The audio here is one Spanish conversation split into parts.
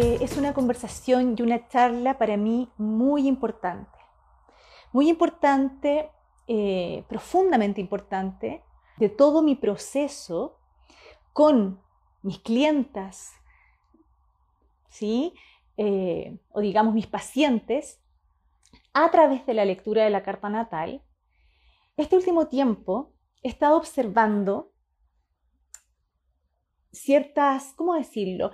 es una conversación y una charla para mí muy importante. Muy importante, eh, profundamente importante, de todo mi proceso con mis clientas, ¿sí? Eh, o digamos mis pacientes, a través de la lectura de la carta natal. Este último tiempo he estado observando ciertas, ¿cómo decirlo?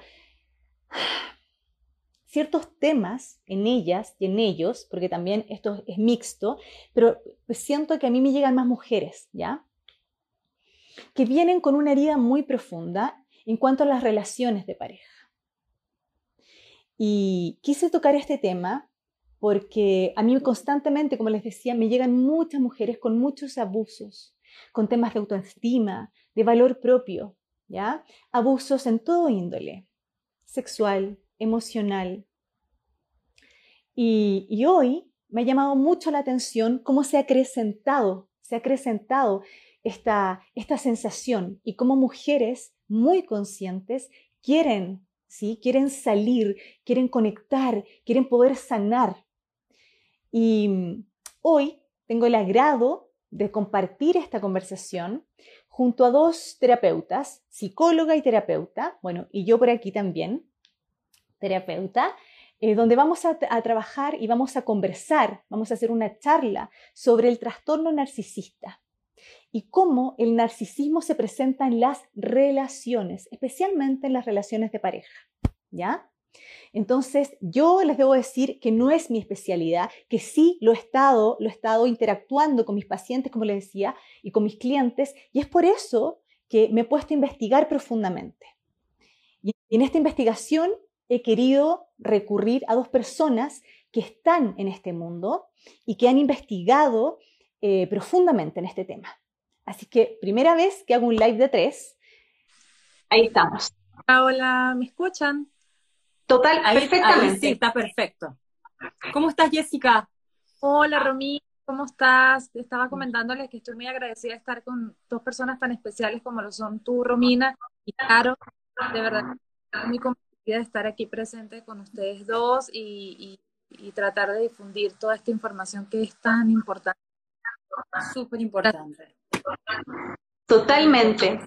Ciertos temas en ellas y en ellos, porque también esto es mixto, pero siento que a mí me llegan más mujeres, ¿ya? Que vienen con una herida muy profunda en cuanto a las relaciones de pareja. Y quise tocar este tema porque a mí constantemente, como les decía, me llegan muchas mujeres con muchos abusos, con temas de autoestima, de valor propio, ¿ya? Abusos en todo índole, sexual, emocional. Y, hoy me ha llamado mucho la atención cómo se ha acrecentado, se ha acrecentado esta, esta sensación y cómo mujeres muy conscientes quieren, ¿sí? Quieren salir, quieren conectar, quieren poder sanar. Y mm, hoy tengo el agrado de compartir esta conversación junto a dos terapeutas, psicóloga y terapeuta, bueno, y yo por aquí también, terapeuta, eh, donde vamos a, a, trabajar y vamos a conversar, vamos a hacer una charla sobre el trastorno narcisista y cómo el narcisismo se presenta en las relaciones, especialmente en las relaciones de pareja, ¿ya? Entonces, yo les debo decir que no es mi especialidad, que sí lo he estado, lo he estado interactuando con mis pacientes, como les decía, y con mis clientes, y es por eso que me he puesto a investigar profundamente. Y en esta investigación he querido recurrir a dos personas que están en este mundo y que han investigado eh, profundamente en este tema. Así que primera vez que hago un live de tres. Ahí estamos. Hola, ¿me escuchan? Total, perfectamente. sí, está perfecto. ¿Cómo estás, Jessica? Hola, Romy, ¿cómo estás? Estaba comentándoles que estoy muy agradecida de estar con dos personas tan especiales como lo son tú, Romina, y Caro. De verdad, muy convencida de estar aquí presente con ustedes dos y, y tratar de difundir toda esta información que es tan importante. Súper importante. Totalmente.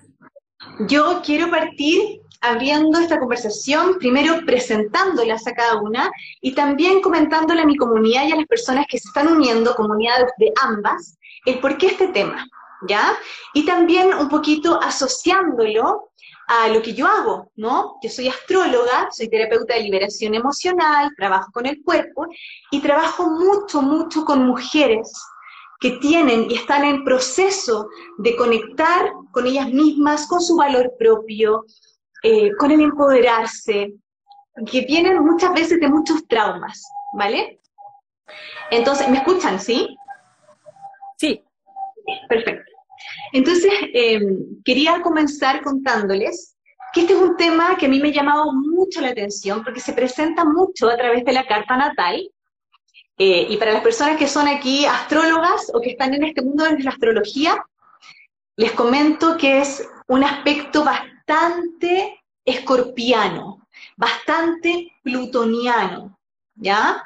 Yo quiero partir abriendo esta conversación, primero presentándolas a cada una y también comentándole a mi comunidad y a las personas que se están uniendo, comunidades de ambas, el por qué este tema, ¿ya? Y también un poquito asociándolo a lo que yo hago, ¿no? Yo soy astróloga, soy terapeuta de liberación emocional, trabajo con el cuerpo y trabajo mucho, mucho con mujeres que tienen y están en proceso de conectar con ellas mismas, con su valor propio, eh, con el empoderarse, que vienen muchas veces de muchos traumas, ¿vale? Entonces, ¿me escuchan, sí? Sí. Perfecto. Entonces, em, quería comenzar contándoles que este es un tema que a mí me ha llamado mucho la atención porque se presenta mucho a través de la carta natal. Eh, y para las personas que son aquí astrólogas o que están en este mundo de la astrología, les comento que es un aspecto bastante bastante escorpiano, bastante plutoniano, ¿ya?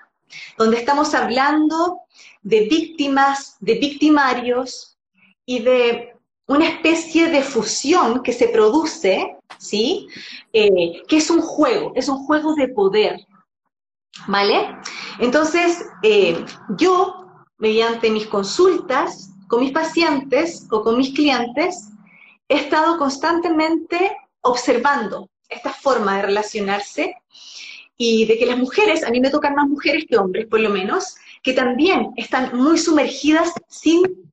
Donde estamos hablando de víctimas, de victimarios y de una especie de fusión que se produce, ¿sí? Eh, que es un juego, es un juego de poder, ¿vale? Entonces, eh, yo, mediante mis consultas con mis pacientes o con mis clientes, he estado constantemente observando esta forma de relacionarse y de que las mujeres, a mí me tocan más mujeres que hombres por lo menos, que también están muy sumergidas sin,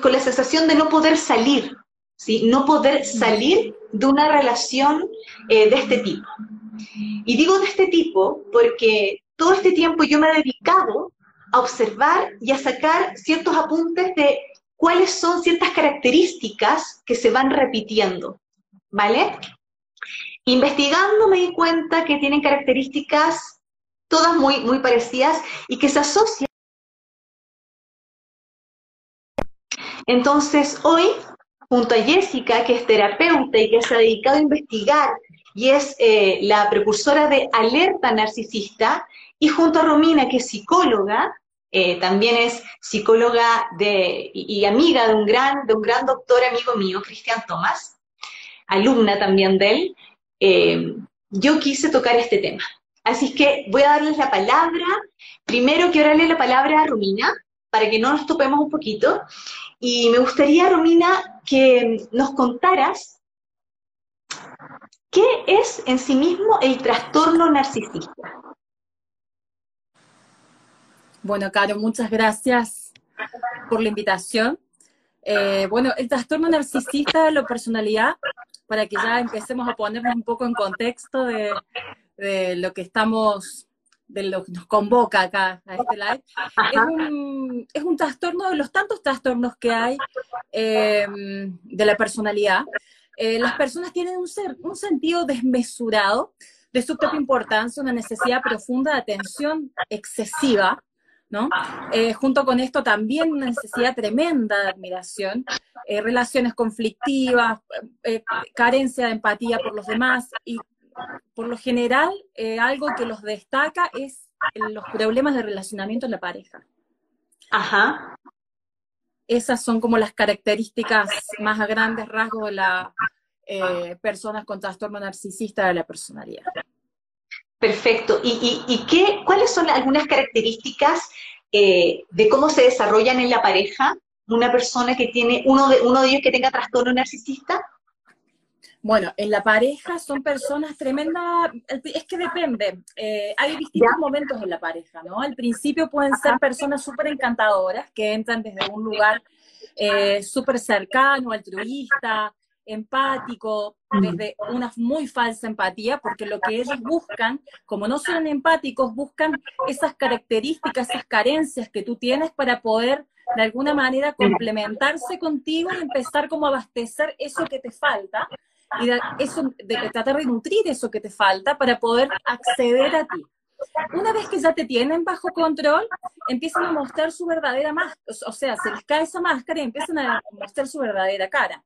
con, la sensación de no poder salir, ¿sí? no poder salir de una relación eh, de este tipo. Y digo de este tipo porque todo este tiempo yo me he dedicado a observar y a sacar ciertos apuntes de cuáles son ciertas características que se van repitiendo, ¿vale? Investigando me di cuenta que tienen características todas muy, muy parecidas y que se asocian. Entonces, hoy, junto a Jessica, que es terapeuta y que se ha dedicado a investigar y es eh, la precursora de Alerta Narcisista, y junto a Romina, que es psicóloga, eh, también es psicóloga de, y, amiga de un, gran, de un gran doctor amigo mío, Cristian Tomás, alumna también de él, eh, yo quise tocar este tema. Así que voy a darles la palabra. Primero quiero darle la palabra a Romina, para que no nos topemos un poquito. Y me gustaría, Romina, que nos contaras qué es en sí mismo el trastorno narcisista. Bueno, Caro, muchas gracias por la invitación. Eh, bueno, el trastorno narcisista de la personalidad, para que ya empecemos a ponernos un poco en contexto de, de lo que estamos de lo que nos convoca acá a este live, es un, trastorno de los tantos trastornos que hay em, de la personalidad. Eh, las personas tienen un, ser, un sentido desmesurado de su propia importancia, una necesidad profunda de atención excesiva, ¿no? Eh, junto con esto también una necesidad tremenda de admiración, eh, relaciones conflictivas, carencia de empatía por los demás y por lo general, eh, algo que los destaca es los problemas de relacionamiento en la pareja. Ajá. Esas son como las características más a grandes rasgos de las eh, personas con trastorno narcisista de la personalidad. Perfecto. ¿Y, qué, cuáles son algunas características eh, de cómo se desarrollan en la pareja una persona que tiene, uno de, uno de ellos que tenga trastorno narcisista? Bueno, en la pareja son personas tremendas, es que depende, eh, hay distintos momentos en la pareja, ¿no? Al principio pueden ser personas súper encantadoras que entran desde un lugar eh, súper cercano, altruista, empático, desde una muy falsa empatía, porque lo que ellos buscan, como no son empáticos, buscan esas características, esas carencias que tú tienes para poder de alguna manera complementarse contigo y empezar como a abastecer eso que te falta y de, eso, de, tratar de nutrir eso que te falta para poder acceder a ti. Una vez que ya te tienen bajo control, empiezan a mostrar su verdadera máscara, o sea, se les cae esa máscara y empiezan a mostrar su verdadera cara.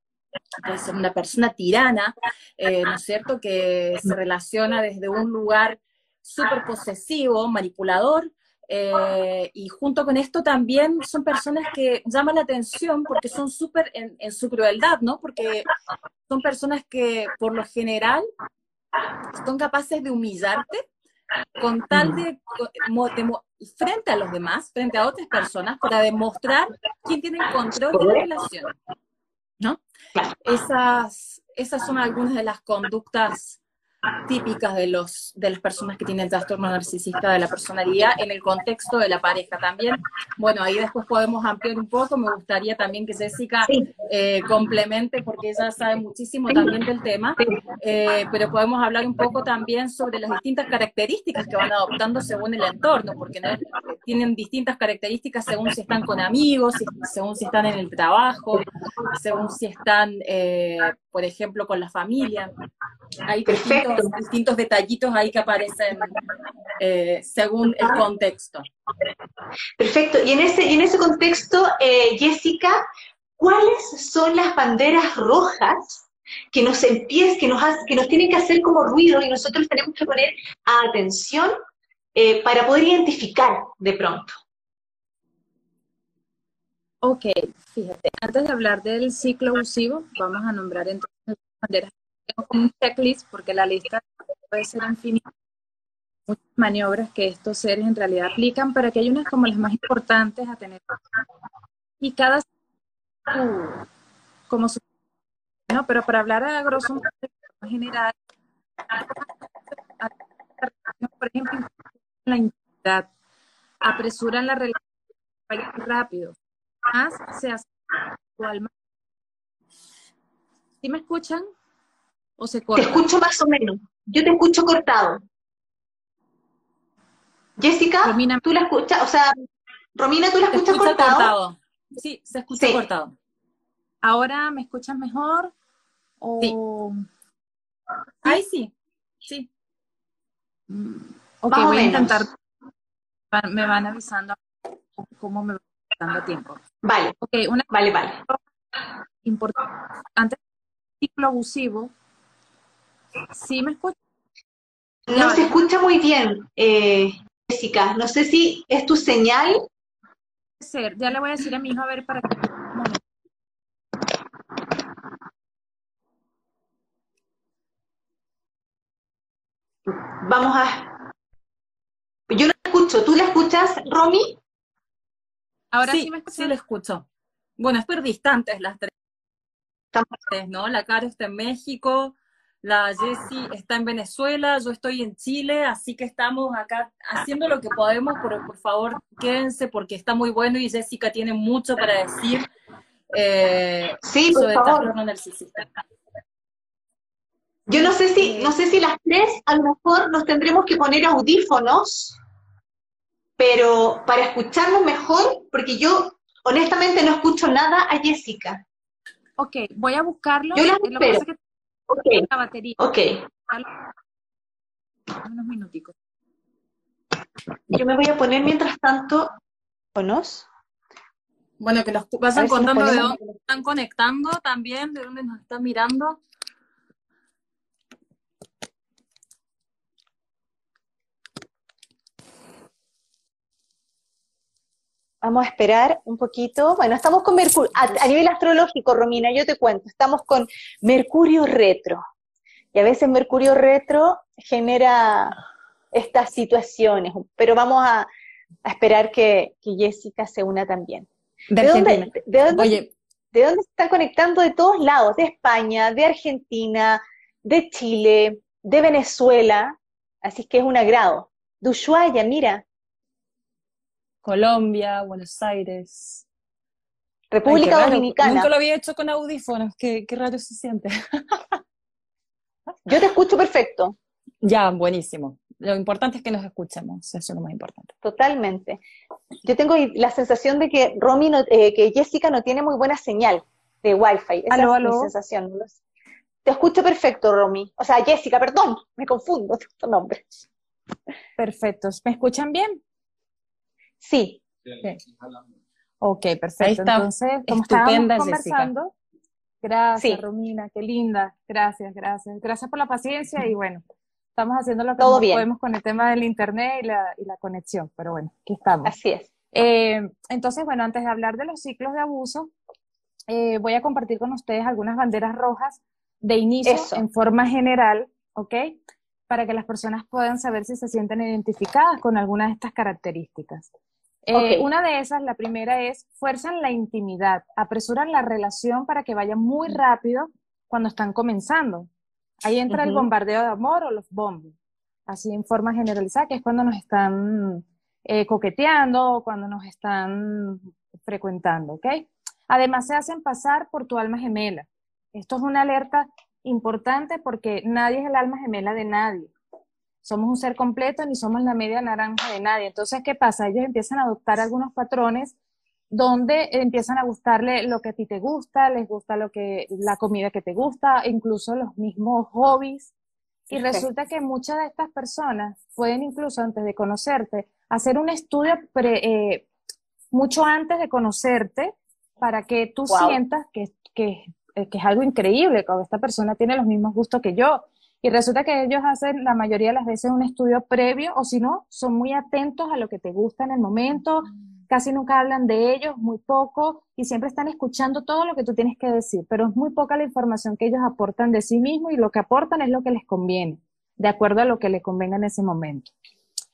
Ser una persona tirana, eh, ¿no es cierto?, que se relaciona desde un lugar súper posesivo, manipulador, eh, y junto con esto también son personas que llaman la atención porque son súper en, su crueldad, ¿no? Porque son personas que por lo general son capaces de humillarte con tal de, frente a los demás, frente a otras personas, para demostrar quién tiene el control de la relación, ¿no? Esas, esas son algunas de las conductas típicas de, los, de las personas que tienen trastorno narcisista de la personalidad en el contexto de la pareja también. Bueno, ahí después podemos ampliar un poco. Me gustaría también que Jessica eh, complemente porque ella sabe muchísimo también del tema, eh, pero podemos hablar un poco también sobre las distintas características que van adoptando según el entorno, porque tienen distintas características según si están con amigos, según si están en el trabajo, según si están, eh, por ejemplo, con la familia. Hay distintos, distintos, detallitos ahí que aparecen eh, según el contexto. Perfecto. Y en ese, en ese contexto, eh, Jessica, ¿cuáles son las banderas rojas que nos empiezan, que nos, que nos tienen que hacer como ruido y nosotros tenemos que poner atención eh, para poder identificar de pronto? Ok, fíjate, antes de hablar del ciclo abusivo, vamos a nombrar entonces las banderas un checklist porque la lista puede ser infinita. Muchas maniobras que estos seres en realidad aplican, para que hay unas como las más importantes a tener. Y cada como su, no, pero para hablar a grosso modo general, por ejemplo, la intimidad, apresuran la relación rápido, más se hace igual. ¿Sí me escuchan? ¿O se corta? Te escucho más o menos. Yo te escucho cortado. Jessica, Romina, ¿tú la escuchas? O sea, Romina, ¿tú la escuchas cortado? Sí, se escucha cortado. ¿Ahora me escuchas mejor? O... Ahí sí, sí. Mm, ok, voy a intentar. Me van avisando cómo me va dando tiempo. Vale. Ok, una vale, vale. Importante. Ciclo abusivo, ¿Sí me escucha? No se escucha muy bien, eh, Jessica. No sé si es tu señal. Ser. Ya le voy a decir a mi hijo a ver para que... Vamos a... Yo no la escucho. ¿Tú la escuchas, Romy? Ahora sí, me escucho. Sí, la escucho. Bueno, es distantes las tres, ¿no? La Caro está en México, la Jessie está en Venezuela, yo estoy en Chile, así que estamos acá haciendo lo que podemos, pero por favor quédense porque está muy bueno y Jessica tiene mucho para decir eh, sí, por favor. Yo no sé si, no sé si las tres a lo mejor nos tendremos que poner audífonos, pero para escucharnos mejor, porque yo honestamente no escucho nada a Jessica. Ok, voy a buscarlo. Yo la espero. Ok. La batería. Ok. Unos minuticos. Yo me voy a poner mientras tanto. ¿Ponos? Bueno, que los vayan contando de dónde están conectando también, de dónde nos están mirando. Vamos a esperar un poquito. Bueno, estamos con Mercurio. A, nivel astrológico, Romina, yo te cuento, estamos con Mercurio retro. Y a veces Mercurio retro genera estas situaciones, pero vamos a, esperar que, Jessica se una también. ¿De, dónde, de, dónde, ¿De dónde se están conectando? De todos lados, de España, de Argentina, de Chile, de Venezuela. Así que es un agrado. De Ushuaia, mira, Colombia, Buenos Aires. República Dominicana. Nunca lo había hecho con audífonos, qué, qué raro se siente. Yo te escucho perfecto. Ya, buenísimo. Lo importante es que nos escuchemos, eso es lo más importante. Totalmente. Yo tengo la sensación de que Romy, eh, que Jessica no tiene muy buena señal de Wi-Fi. Esa es mi sensación. Te escucho perfecto, Romy. O sea, Jessica, perdón, me confundo tu nombre. Perfecto. ¿Me escuchan bien? Sí. Ok, perfecto. Entonces, como estupenda conversando, gracias Romina, qué linda, gracias, gracias. Gracias por la paciencia y bueno, estamos haciendo lo que podemos con el tema del internet y la, y la conexión, pero bueno, aquí estamos. Así es. Eh, entonces, bueno, antes de hablar de los ciclos de abuso, eh, voy a compartir con ustedes algunas banderas rojas de inicio en forma general, ¿ok? Para que las personas puedan saber si se sienten identificadas con alguna de estas características. Eh, una de esas, la primera es, fuerzan la intimidad, apresuran la relación para que vaya muy rápido cuando están comenzando. Ahí entra el bombardeo de amor o los bombos, así en forma generalizada, que es cuando nos están eh, coqueteando o cuando nos están frecuentando, ¿ok? Además, se hacen pasar por tu alma gemela. Esto es una alerta importante porque nadie es el alma gemela de nadie somos un ser completo ni somos la media naranja de nadie. Entonces, ¿qué pasa? Ellos empiezan a adoptar algunos patrones donde empiezan a gustarle lo que a ti te gusta, les gusta lo que la comida que te gusta, incluso los mismos hobbies. Y resulta que muchas de estas personas pueden incluso antes de conocerte hacer un estudio eh, mucho antes de conocerte para que tú sientas que, que, que, es algo increíble, que esta persona tiene los mismos gustos que yo, y resulta que ellos hacen la mayoría de las veces un estudio previo o si no, son muy atentos a lo que te gusta en el momento, casi nunca hablan de ellos, muy poco, y siempre están escuchando todo lo que tú tienes que decir, pero es muy poca la información que ellos aportan de sí mismos y lo que aportan es lo que les conviene, de acuerdo a lo que les convenga en ese momento.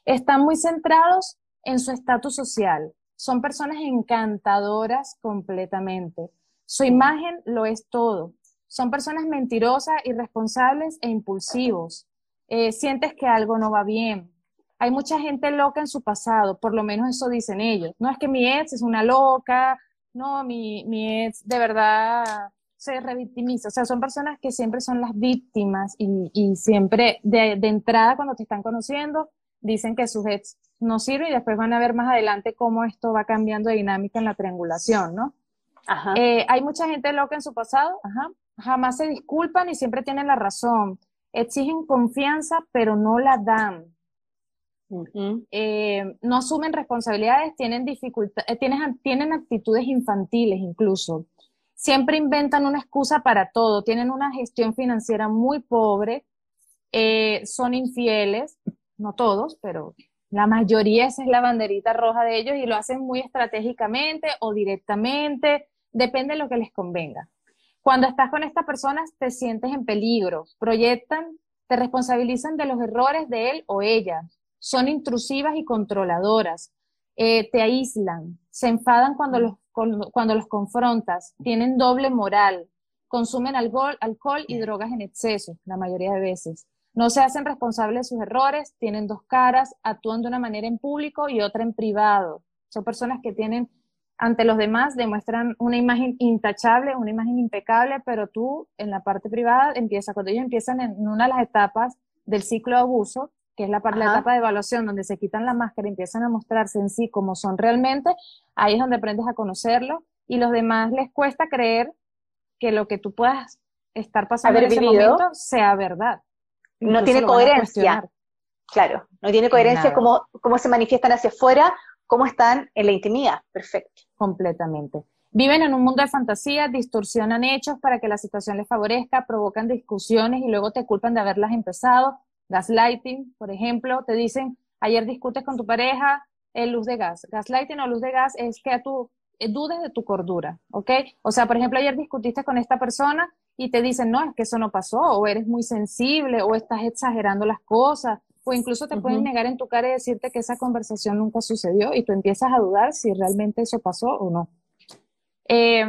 Están muy centrados en su estatus social, son personas encantadoras completamente. Su imagen lo es todo. Son personas mentirosas, irresponsables e impulsivos. Eh, sientes que algo no va bien. Hay mucha gente loca en su pasado, por lo menos eso dicen ellos. No es que mi ex es una loca, no, mi, mi ex de verdad se revictimiza. O sea, son personas que siempre son las víctimas y, y siempre de, de, entrada cuando te están conociendo dicen que sus ex no sirven y después van a ver más adelante cómo esto va cambiando de dinámica en la triangulación, ¿no? Ajá. Eh, hay mucha gente loca en su pasado, ajá jamás se disculpan y siempre tienen la razón. Exigen confianza, pero no la dan. Eh, no asumen responsabilidades, tienen dificultades, eh, tienen, tienen actitudes infantiles incluso. Siempre inventan una excusa para todo, tienen una gestión financiera muy pobre, eh, son infieles, no todos, pero la mayoría esa es la banderita roja de ellos y lo hacen muy estratégicamente o directamente, depende de lo que les convenga. Cuando estás con estas personas te sientes en peligro, proyectan, te responsabilizan de los errores de él o ella, son intrusivas y controladoras, eh, te aíslan, se enfadan cuando los, cuando los confrontas, tienen doble moral, consumen alcohol, alcohol y drogas en exceso, la mayoría de veces. No se hacen responsables de sus errores, tienen dos caras, actúan de una manera en público y otra en privado. Son personas que tienen ante los demás, demuestran una imagen intachable, una imagen impecable, pero tú en la parte privada empieza, cuando ellos empiezan en una de las etapas del ciclo de abuso, que es la, la etapa de evaluación donde se quitan la máscara y empiezan a mostrarse en sí como son realmente, ahí es donde aprendes a conocerlo y los demás les cuesta creer que lo que tú puedas estar pasando en ese momento sea verdad. No tiene coherencia. Claro, no tiene coherencia cómo, cómo se manifiestan hacia afuera, cómo están en la intimidad. Perfecto. Completamente. Viven en un mundo de fantasía, distorsionan hechos para que la situación les favorezca, provocan discusiones y luego te culpan de haberlas empezado, Gaslighting, por ejemplo, te dicen, ayer discutes con tu pareja, el luz de gas. Gaslighting o luz de gas es que tú eh, dudes de tu cordura, ¿ok? O sea, por ejemplo, ayer discutiste con esta persona y te dicen, no, es que eso no pasó, o eres muy sensible, o estás exagerando las cosas, o incluso te pueden negar en tu cara y decirte que esa conversación nunca sucedió y tú empiezas a dudar si realmente eso pasó o no. Eh,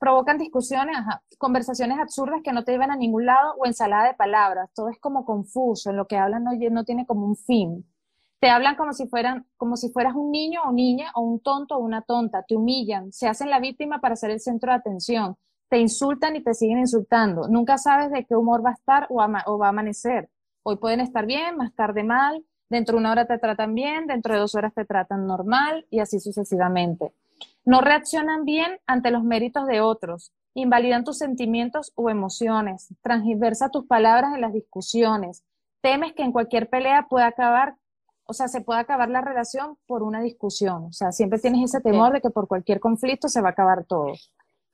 provocan discusiones, conversaciones absurdas que no te llevan a ningún lado o ensalada de palabras. Todo es como confuso, en lo que hablan no, no tiene como un fin. Te hablan como si fueran, como si fueras un niño o niña o un tonto o una tonta. Te humillan, se hacen la víctima para ser el centro de atención. Te insultan y te siguen insultando. Nunca sabes de qué humor va a estar o, o va a amanecer. Hoy pueden estar bien, más tarde mal. Dentro de una hora te tratan bien, dentro de dos horas te tratan normal y así sucesivamente. No reaccionan bien ante los méritos de otros, invalidan tus sentimientos o emociones, transversa tus palabras en las discusiones, temes que en cualquier pelea pueda acabar, o sea, se pueda acabar la relación por una discusión, o sea, siempre tienes ese temor de que por cualquier conflicto se va a acabar todo.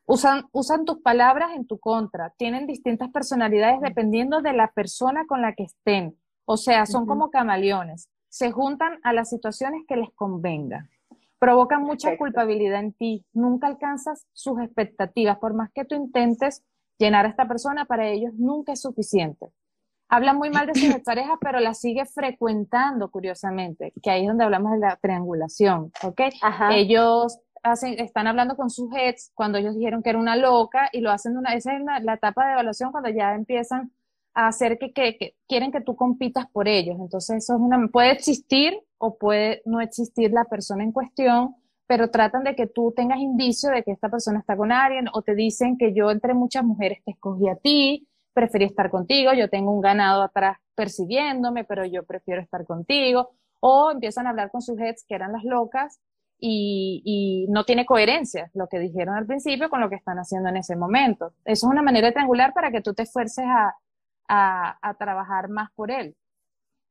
Usan, usan tus palabras en tu contra, tienen distintas personalidades dependiendo de la persona con la que estén, o sea, son como camaleones, se juntan a las situaciones que les convengan provocan mucha culpabilidad en ti, nunca alcanzas sus expectativas, por más que tú intentes llenar a esta persona, para ellos nunca es suficiente. Hablan muy mal de sus parejas, pero la sigue frecuentando, curiosamente, que ahí es donde hablamos de la triangulación, ¿ok? Ellos están hablando con sus ex cuando ellos dijeron que era una loca y lo hacen una, esa es la etapa de evaluación cuando ya empiezan a hacer que, quieren que tú compitas por ellos. Entonces, eso puede existir o puede no existir la persona en cuestión, pero tratan de que tú tengas indicio de que esta persona está con alguien o te dicen que yo entre muchas mujeres te escogí a ti, preferí estar contigo, yo tengo un ganado atrás persiguiéndome, pero yo prefiero estar contigo. O empiezan a hablar con sus ex que eran las locas y, y, no tiene coherencia lo que dijeron al principio con lo que están haciendo en ese momento. Eso es una manera triangular para que tú te esfuerces a, a, trabajar más por él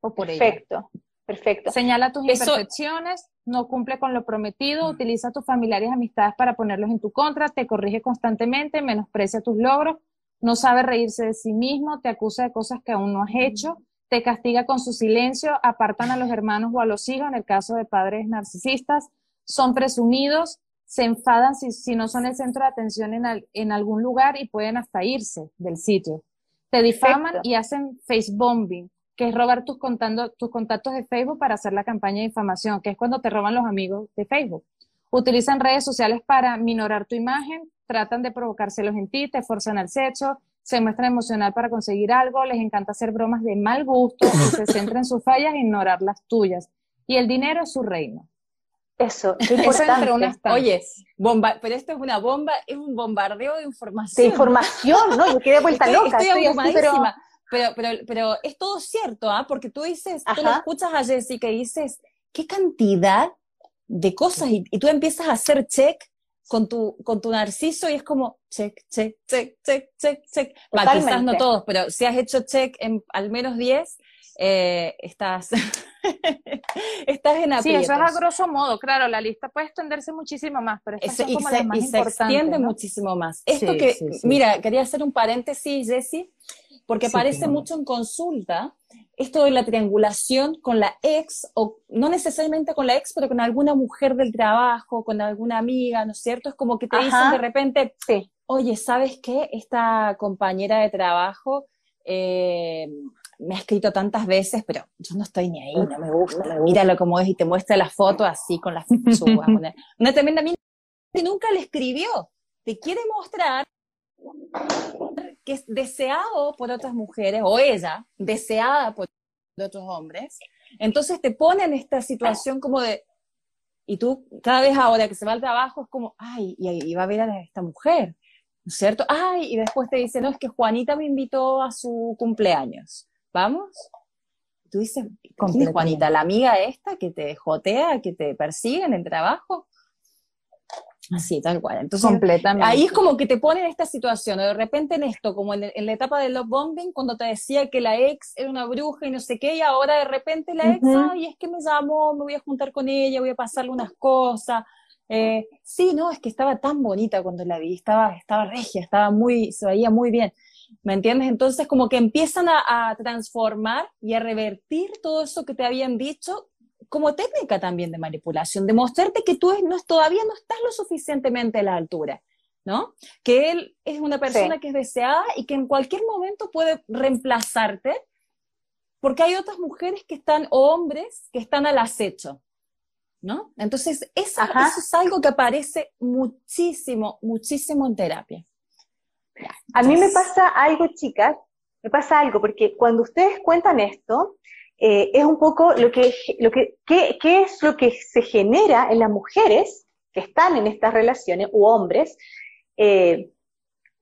o por perfecto, Perfecto. Señala tus imperfecciones, no cumple con lo prometido, utiliza a tus familiares y amistades para ponerlos en tu contra, te corrige constantemente, menosprecia tus logros, no sabe reírse de sí mismo, te acusa de cosas que aún no has hecho, te castiga con su silencio, apartan a los hermanos o a los hijos, en el caso de padres narcisistas, son presumidos, se enfadan si, no son el centro de atención en, en algún lugar y pueden hasta irse del sitio te difaman y hacen face bombing, que es robar tus, tus contactos de Facebook para hacer la campaña de difamación, que es cuando te roban los amigos de Facebook. Utilizan redes sociales para minorar tu imagen, tratan de provocárselos en ti, te forzan al sexo, se muestran emocional para conseguir algo, les encanta hacer bromas de mal gusto, se centran en sus fallas e ignorar las tuyas. Y el dinero es su reino. Eso, qué importante. Oye, bomba, pero esto es una bomba, es un bombardeo de información. De información, ¿no? Yo quedé vuelta loca. Estoy, abrumadísima. pero... pero... Pero, es todo cierto, ¿ah? Porque tú dices, tú lo escuchas a Jessica y dices, qué cantidad de cosas, y, tú empiezas a hacer check con tu, con tu narciso y es como check, check, check, check, check, check. quizás no todos, pero si has hecho check en al menos 10, eh, estás, estás en aprietos. Sí, eso es a grosso modo, claro, la lista puede extenderse muchísimo más, pero estas son como se, las más y se extiende muchísimo más. Esto que, mira, quería hacer un paréntesis, Jessie, porque aparece mucho en consulta esto de la triangulación con la ex, o no necesariamente con la ex, pero con alguna mujer del trabajo, con alguna amiga, ¿no es cierto? Es como que te dicen de repente, oye, ¿sabes qué? Esta compañera de trabajo eh, me ha escrito tantas veces, pero yo no estoy ni ahí, no me gusta, míralo como es y te muestra la foto así con las una, una tremenda mina que nunca le escribió, te quiere mostrar que es deseado por otras mujeres, o ella, deseada por otros hombres, entonces te pone en esta situación como de, y tú cada vez ahora que se va al trabajo es como, ay, y, va a ver a esta mujer, ¿no es cierto? Ay, y después te dice, no, es que Juanita me invitó a su cumpleaños, ¿vamos? Tú dices, ¿con Juanita? ¿La amiga esta que te jotea, que te persigue en el trabajo? Así, tal cual. Entonces, Completamente. ahí es como que te ponen en esta situación, de repente en esto, como en, la etapa del love bombing, cuando te decía que la ex era una bruja y no sé qué, y ahora de repente la ex, ay, es que me llamó, me voy a juntar con ella, voy a pasarle unas cosas. Eh, sí, no, es que estaba tan bonita cuando la vi, estaba, estaba regia, estaba muy, se veía muy bien. ¿Me entiendes? Entonces, como que empiezan a, a transformar y a revertir todo eso que te habían dicho como técnica también de manipulación, demostrarte que tú no, todavía no estás lo suficientemente a la altura, ¿no? Que él es una persona que es deseada y que en cualquier momento puede reemplazarte, porque hay otras mujeres que están, o hombres, que están al acecho, ¿no? Entonces, eso es algo que aparece muchísimo, muchísimo en terapia. A mí me pasa algo, chicas, me pasa algo, porque cuando ustedes cuentan esto, eh, es un poco lo que, lo que qué, es lo que se genera en las mujeres que están en estas relaciones, u hombres, eh,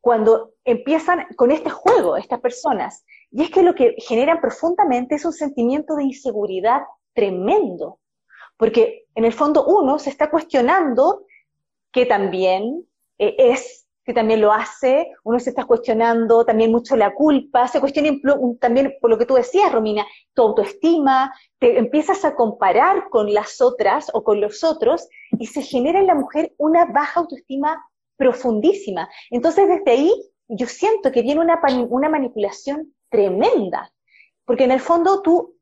cuando empiezan con este juego, estas personas. Y es que lo que generan profundamente es un sentimiento de inseguridad tremendo, porque en el fondo uno se está cuestionando que también eh, es que también lo hace, uno se está cuestionando también mucho la culpa, se cuestiona también por lo que tú decías, Romina, tu autoestima, te empiezas a comparar con las otras o con los otros y se genera en la mujer una baja autoestima profundísima. Entonces desde ahí yo siento que viene una, una manipulación tremenda, porque en el fondo tú,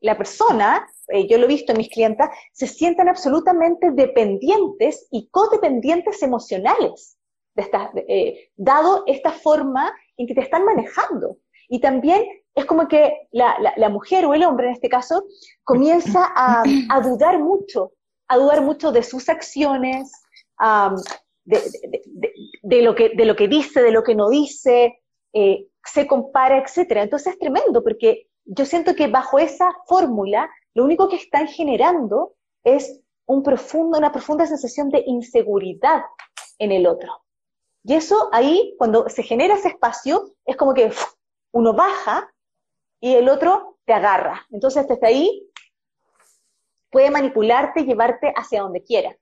la persona, eh, yo lo he visto en mis clientas, se sienten absolutamente dependientes y codependientes emocionales eh, dado esta forma en que te están manejando. Y también es como que la, mujer o el hombre en este caso comienza a, dudar mucho, a dudar mucho de sus acciones, de, lo que, de lo que dice, de lo que no dice, eh, se compara, etcétera. Entonces es tremendo porque yo siento que bajo esa fórmula lo único que están generando es un profundo, una profunda sensación de inseguridad en el otro. Y eso ahí, cuando se genera ese espacio, es como que uno baja y el otro te agarra. Entonces, desde ahí puede manipularte y llevarte hacia donde quiera.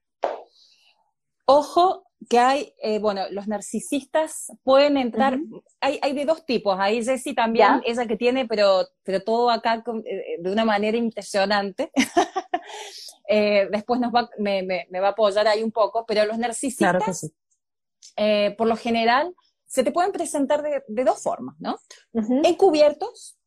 Ojo que hay, eh, bueno, los narcisistas pueden entrar, hay, hay, de dos tipos, hay Jessie también, esa que tiene, pero, pero todo acá eh, de una manera impresionante. Eh, después nos va, me, me, va a apoyar ahí un poco, pero los narcisistas claro que sí. Eh, por lo general, se te pueden presentar de, dos formas, ¿no? Encubiertos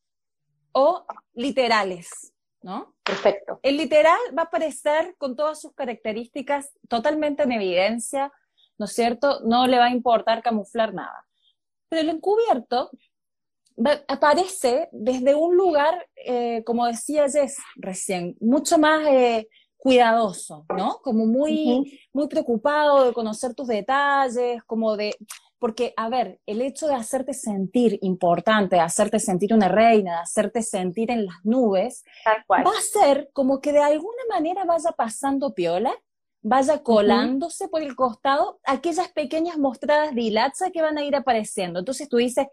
o literales, ¿no? Perfecto. El literal va a aparecer con todas sus características totalmente en evidencia, ¿no es cierto? No le va a importar camuflar nada. Pero el encubierto aparece desde un lugar, eh, como decía Jess recién, mucho más eh, cuidadoso, ¿no? Como muy, muy preocupado de conocer tus detalles, como de, porque, a ver, el hecho de hacerte sentir importante, de hacerte sentir una reina, de hacerte sentir en las nubes, va a ser como que de alguna manera vaya pasando piola, vaya colándose por el costado aquellas pequeñas mostradas de hilacha que van a ir apareciendo. Entonces tú dices,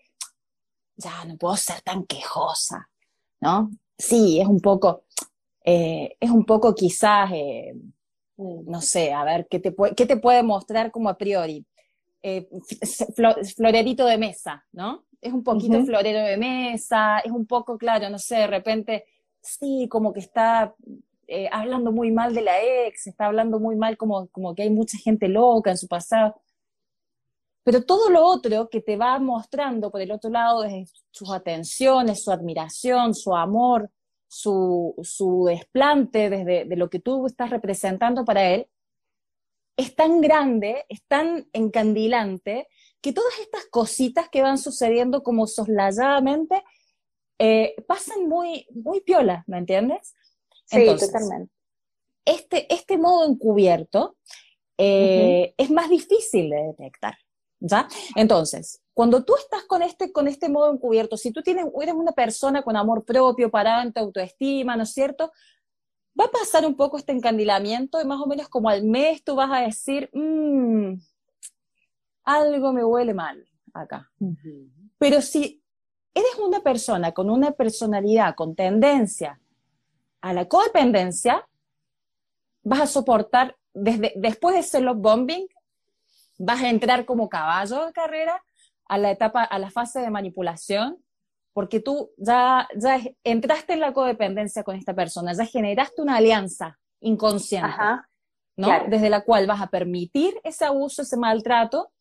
ya, no puedo ser tan quejosa, ¿no? Sí, es un poco, eh, es un poco quizás, eh, no sé, a ver, ¿qué te, puede, ¿qué te puede mostrar como a priori? Eh, florerito de mesa, ¿no? Es un poquito florero de mesa, es un poco, claro, no sé, de repente, sí, como que está hablando muy mal de la ex, está hablando muy mal como, como que hay mucha gente loca en su pasado. Pero todo lo otro que te va mostrando por el otro lado es sus atenciones, su admiración, su amor, su, su desplante desde de lo que tú estás representando para él, es tan grande, es tan encandilante, que todas estas cositas que van sucediendo como soslayadamente eh, pasan muy, muy piola, ¿me entiendes? Sí, totalmente. Este, este modo encubierto eh, es más difícil de detectar, ¿ya? Entonces, cuando tú estás con este, con este modo encubierto, si tú tienes, eres una persona con amor propio, parada en tu autoestima, ¿no es cierto? Va a pasar un poco este encandilamiento y más o menos como al mes tú vas a decir, mmm, algo me huele mal acá. Pero si eres una persona con una personalidad, con tendencia a la codependencia, vas a soportar, desde, después de ese love bombing, vas a entrar como caballo de carrera a la etapa, a la fase de manipulación, porque tú ya, ya entraste en la codependencia con esta persona, ya generaste una alianza inconsciente, ¿no? Desde la cual vas a permitir ese abuso, ese maltrato,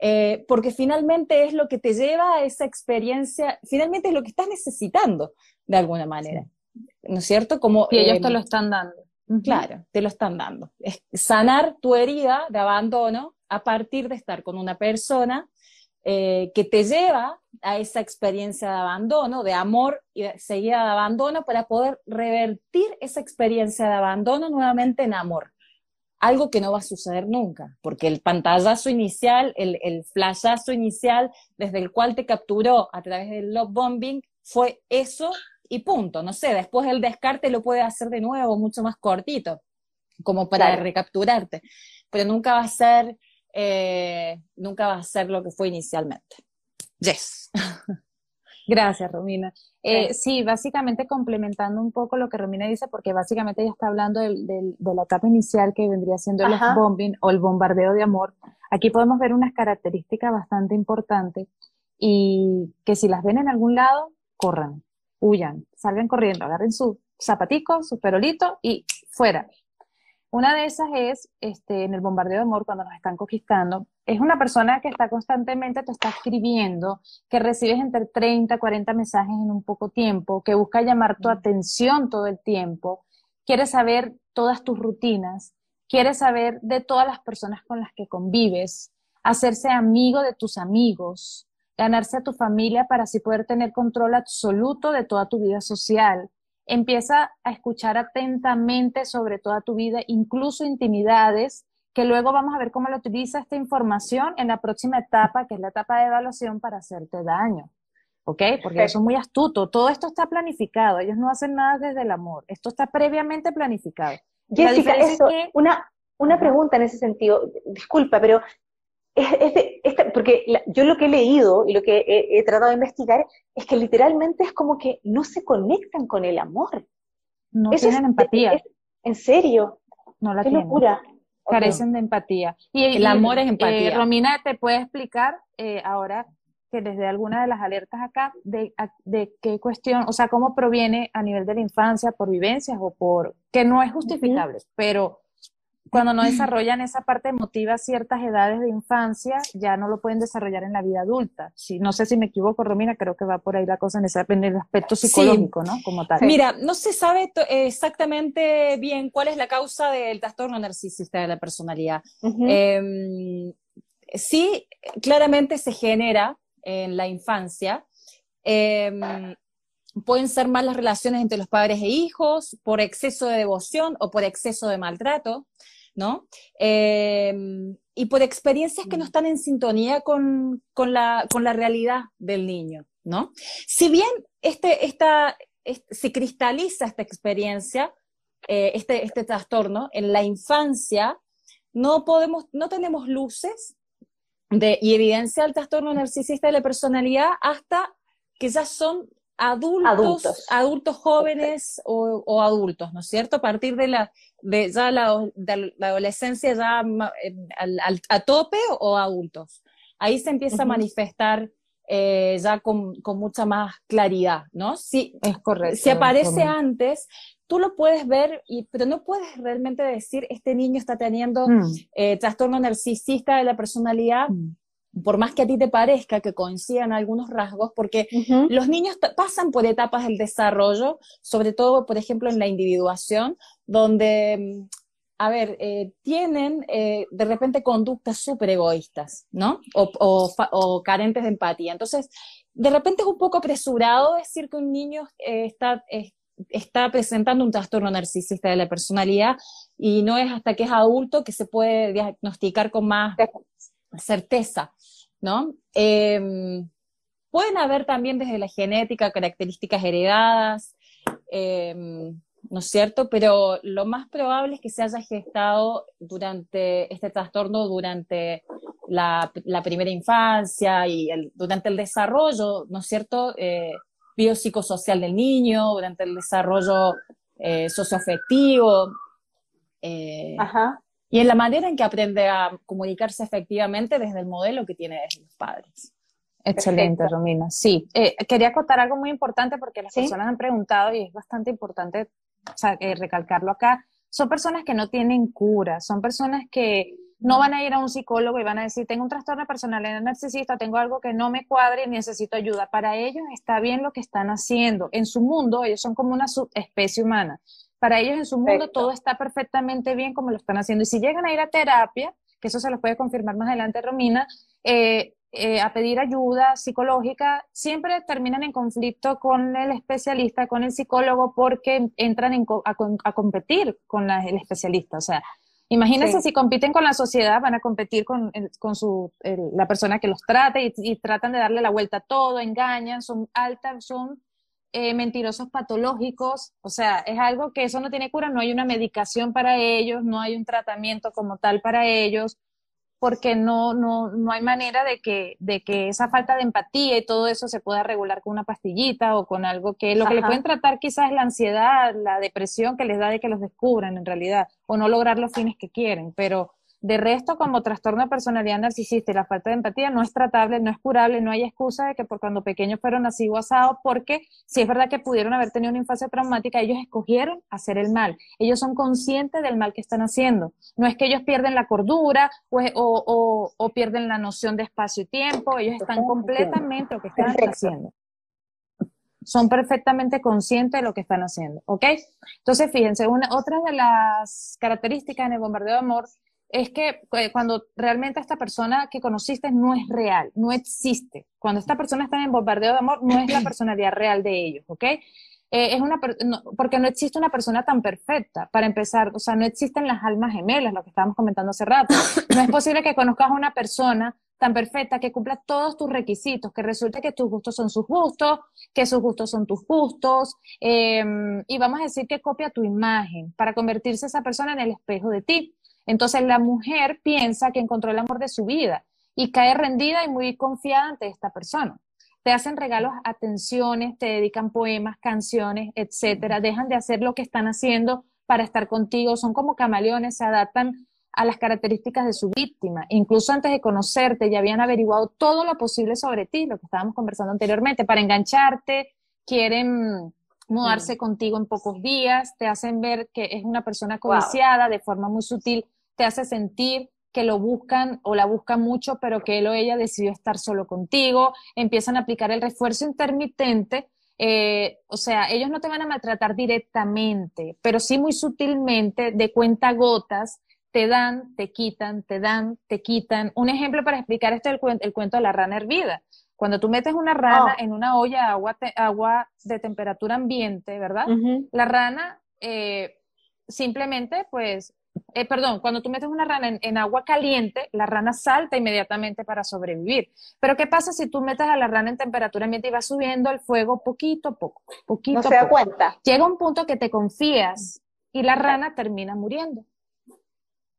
eh, porque finalmente es lo que te lleva a esa experiencia, finalmente es lo que estás necesitando, de alguna manera, ¿no es cierto? Como, y ellos te em, lo están dando. Claro, te lo están dando. Es sanar tu herida de abandono a partir de estar con una persona eh, que te lleva a esa experiencia de abandono, de amor y seguida de abandono, para poder revertir esa experiencia de abandono nuevamente en amor. Algo que no va a suceder nunca, porque el pantallazo inicial, el, el flashazo inicial desde el cual te capturó a través del love bombing fue eso y punto. No sé, después el descarte lo puede hacer de nuevo, mucho más cortito, como para recapturarte, pero nunca va a ser eh, nunca va a ser lo que fue inicialmente. Yes. Gracias, Romina. Eh, sí. básicamente complementando un poco lo que Romina dice, porque básicamente ella está hablando de la etapa inicial que vendría siendo el bombing o el bombardeo de amor. Aquí podemos ver unas características bastante importantes y que si las ven en algún lado, corran, huyan, salgan corriendo, agarren sus zapaticos, sus perolitos y fuera. Una de esas es, este, en el bombardeo de amor, cuando nos están conquistando, es una persona que está constantemente, te está escribiendo, que recibes entre 30, 40 mensajes en un poco tiempo, que busca llamar tu atención todo el tiempo, quiere saber todas tus rutinas, quiere saber de todas las personas con las que convives, hacerse amigo de tus amigos, ganarse a tu familia para así poder tener control absoluto de toda tu vida social, empieza a escuchar atentamente sobre toda tu vida, incluso intimidades, que luego vamos a ver cómo lo utiliza esta información en la próxima etapa, que es la etapa de evaluación para hacerte daño. ¿Ok? Porque ellos son muy astutos. Todo esto está planificado. Ellos no hacen nada desde el amor. Esto está previamente planificado. Jessica, eso, una, una pregunta en ese sentido. Disculpa, pero este, porque yo lo que he leído y lo que he, tratado de investigar es que literalmente es como que no se conectan con el amor. No tienen empatía. ¿En serio? No la Qué locura. Carecen de empatía. Y el amor es empatía. Eh, Romina, ¿te puede explicar eh, ahora que desde alguna de las alertas acá, de, de, qué cuestión, o sea, cómo proviene a nivel de la infancia, por vivencias o por, que no es justificable, pero cuando no desarrollan esa parte emotiva a ciertas edades de infancia, ya no lo pueden desarrollar en la vida adulta. Si, no sé si me equivoco, Romina, creo que va por ahí la cosa en ese en el aspecto psicológico, ¿no? Como tal. Mira, no se sabe exactamente bien cuál es la causa del trastorno narcisista de la personalidad. Em, sí, claramente se genera en la infancia. Em, pueden ser malas relaciones entre los padres e hijos, por exceso de devoción o por exceso de maltrato. ¿No? Em, y por experiencias que no están en sintonía con, la, realidad del niño, ¿no? Si bien este, esta, se cristaliza esta experiencia, eh, este, este trastorno, en la infancia, no podemos, no tenemos luces de, y evidencia del trastorno narcisista de la personalidad hasta que ya son adultos, adultos, jóvenes o, adultos, ¿no es cierto? A partir de la, de ya la, adolescencia ya a tope o adultos. Ahí se empieza a manifestar eh, ya con, mucha más claridad, ¿no? Si, es correcto. Si aparece antes, tú lo puedes ver, y, pero no puedes realmente decir, este niño está teniendo mm. eh, trastorno narcisista de la personalidad. Mm. Por más que a ti te parezca que coincidan algunos rasgos, porque los niños pasan por etapas del desarrollo, sobre todo, por ejemplo, en la individuación, donde, a ver, eh, tienen eh, de repente conductas súper egoístas, ¿no? O, carentes de empatía. Entonces, de repente es un poco apresurado decir que un niño eh, está, está presentando un trastorno narcisista de la personalidad y no es hasta que es adulto que se puede diagnosticar con más certeza, ¿no? Em, pueden haber también desde la genética características heredadas, em, ¿no es cierto? Pero lo más probable es que se haya gestado durante este trastorno durante la, primera infancia y durante el desarrollo, ¿no es cierto? Eh, biopsicosocial del niño, durante el desarrollo eh, socioafectivo. Eh, Ajá y en la manera en que aprende a comunicarse efectivamente desde el modelo que tiene desde los padres. Excelente, Romina. Sí, eh, quería acotar algo muy importante porque las personas han preguntado y es bastante importante eh, recalcarlo acá. Son personas que no tienen cura, son personas que no van a ir a un psicólogo y van a decir, tengo un trastorno personal en el narcisista, tengo algo que no me cuadre y necesito ayuda. Para ellos está bien lo que están haciendo. En su mundo, ellos son como una subespecie humana para ellos en su mundo todo está perfectamente bien como lo están haciendo. Y si llegan a ir a terapia, que eso se los puede confirmar más adelante Romina, eh, eh, a pedir ayuda psicológica, siempre terminan en conflicto con el especialista, con el psicólogo, porque entran a, competir con el especialista. O sea, imagínense si compiten con la sociedad, van a competir con, con su, la persona que los trata y, y, tratan de darle la vuelta a todo, engañan, son altas, son eh, mentirosos patológicos, o sea, es algo que eso no tiene cura, no hay una medicación para ellos, no hay un tratamiento como tal para ellos, porque no, no, no hay manera de que, de que esa falta de empatía y todo eso se pueda regular con una pastillita o con algo que lo que le pueden tratar quizás es la ansiedad, la depresión que les da de que los descubran en realidad, o no lograr los fines que quieren, pero de resto, como trastorno de personalidad narcisista y la falta de empatía no es tratable, no es curable, no hay excusa de que por cuando pequeños fueron así asados, porque si es verdad que pudieron haber tenido una infancia traumática, ellos escogieron hacer el mal. Ellos son conscientes del mal que están haciendo. No es que ellos pierden la cordura o, o, pierden la noción de espacio y tiempo, ellos están completamente lo que están haciendo son perfectamente conscientes de lo que están haciendo, ¿ok? Entonces, fíjense, una, otra de las características en el bombardeo de amor es que eh, cuando realmente esta persona que conociste no es real, no existe. Cuando esta persona está en bombardeo de amor, no es la personalidad real de ellos, ¿ok? Eh, es una porque no existe una persona tan perfecta, para empezar, o sea, no existen las almas gemelas, lo que estábamos comentando hace rato. No es posible que conozcas a una persona tan perfecta que cumpla todos tus requisitos, que resulte que tus gustos son sus gustos, que sus gustos son tus gustos, em, y vamos a decir que copia tu imagen para convertirse esa persona en el espejo de ti. Entonces la mujer piensa que encontró el amor de su vida y cae rendida y muy confiada ante esta persona. Te hacen regalos, atenciones, te dedican poemas, canciones, etcétera. Dejan de hacer lo que están haciendo para estar contigo. Son como camaleones, se adaptan a las características de su víctima. Incluso antes de conocerte ya habían averiguado todo lo posible sobre ti, lo que estábamos conversando anteriormente, para engancharte, quieren mudarse contigo en pocos días, te hacen ver que es una persona codiciada de forma muy sutil te hace sentir que lo buscan o la buscan mucho, pero que él o ella decidió estar solo contigo, empiezan a aplicar el refuerzo intermitente, eh, o sea, ellos no te van a maltratar directamente, pero sí muy sutilmente, de cuenta gotas, te dan, te quitan, te dan, te quitan. Un ejemplo para explicar esto es el, cuento, el cuento de la rana hervida. Cuando tú metes una rana oh. en una olla de agua, agua de temperatura ambiente, ¿verdad? La rana eh, simplemente pues eh, perdón, cuando tú metes una rana en, agua caliente, la rana salta inmediatamente para sobrevivir. Pero ¿qué pasa si tú metes a la rana en temperatura ambiente y va subiendo el fuego poquito a poco? Poquito no se da cuenta. Llega un punto que te confías y la rana termina muriendo.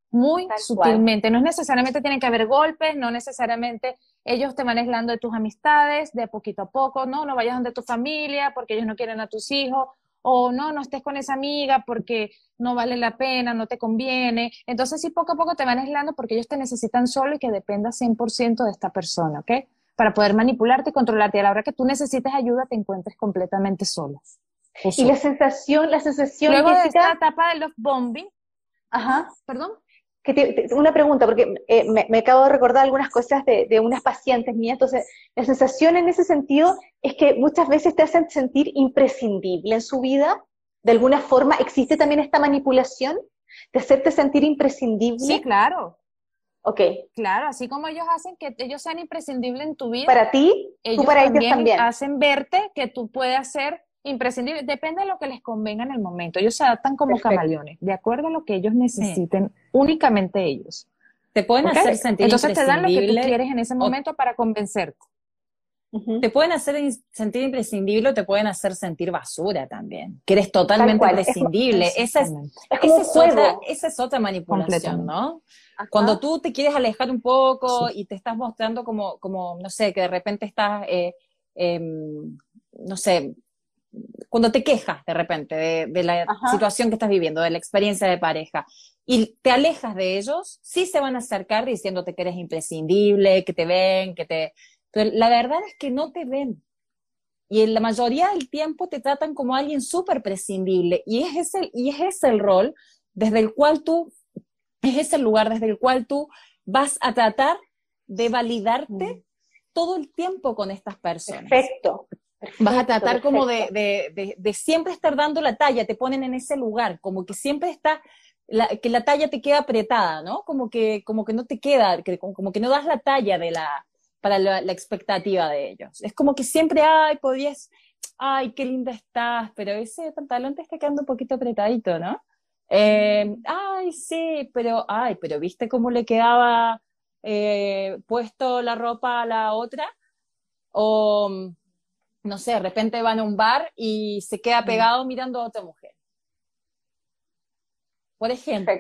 Muy sutilmente. No es necesariamente tienen que haber golpes, no necesariamente ellos te van aislando de tus amistades, de poquito a poco, no, no vayas donde tu familia porque ellos no quieren a tus hijos, o no, no estés con esa amiga porque no vale la pena, no te conviene. Entonces sí, poco a poco te van aislando porque ellos te necesitan solo y que dependas 100% de esta persona, ¿ok? Para poder manipularte y controlarte. Y a la hora que tú necesites ayuda, te encuentres completamente sola. Y la sensación, la sensación... Luego de esta etapa de los bombing, ajá, perdón. Una pregunta, porque eh, me, acabo de recordar algunas cosas de, de, unas pacientes mías, entonces la sensación en ese sentido es que muchas veces te hacen sentir imprescindible en su vida, de alguna forma, ¿existe también esta manipulación de hacerte sentir imprescindible? Sí, claro. Ok. Claro, así como ellos hacen que ellos sean imprescindibles en tu vida. Para ti, ellos para ellos también. hacen verte que tú puedes ser imprescindible. Depende de lo que les convenga en el momento. Ellos se adaptan como camaleones, de acuerdo a lo que ellos necesiten, únicamente ellos. Te pueden hacer sentir Entonces te dan lo que tú quieres en ese momento para convencerte. Te pueden hacer sentir imprescindible o te pueden hacer sentir basura también, que eres totalmente imprescindible. esa, es, esa, es otra, manipulación, ¿no? Cuando tú te quieres alejar un poco y te estás mostrando como, como, no sé, que de repente estás, eh, em, no sé, cuando te quejas de repente de, la situación que estás viviendo, de la experiencia de pareja, y te alejas de ellos, sí se van a acercar diciéndote que eres imprescindible, que te ven, que te pero la verdad es que no te ven. Y en la mayoría del tiempo te tratan como alguien súper prescindible. Y es, ese, y es ese el rol desde el cual tú, es ese el lugar desde el cual tú vas a tratar de validarte mm. todo el tiempo con estas personas. Perfecto. Vas a tratar como de, de, de, siempre estar dando la talla, te ponen en ese lugar, como que siempre está, que la talla te queda apretada, ¿no? Como que, como que no te queda, que, como que no das la talla de la, para la, expectativa de ellos. Es como que siempre, ay, podías, ay, qué linda estás, pero ese pantalón te está quedando un poquito apretadito, ¿no? Eh, ay, sí, pero, ay, pero ¿viste cómo le quedaba eh, puesto la ropa a la otra? O, no sé, de repente van a un bar y se queda pegado mirando a otra mujer. Por ejemplo.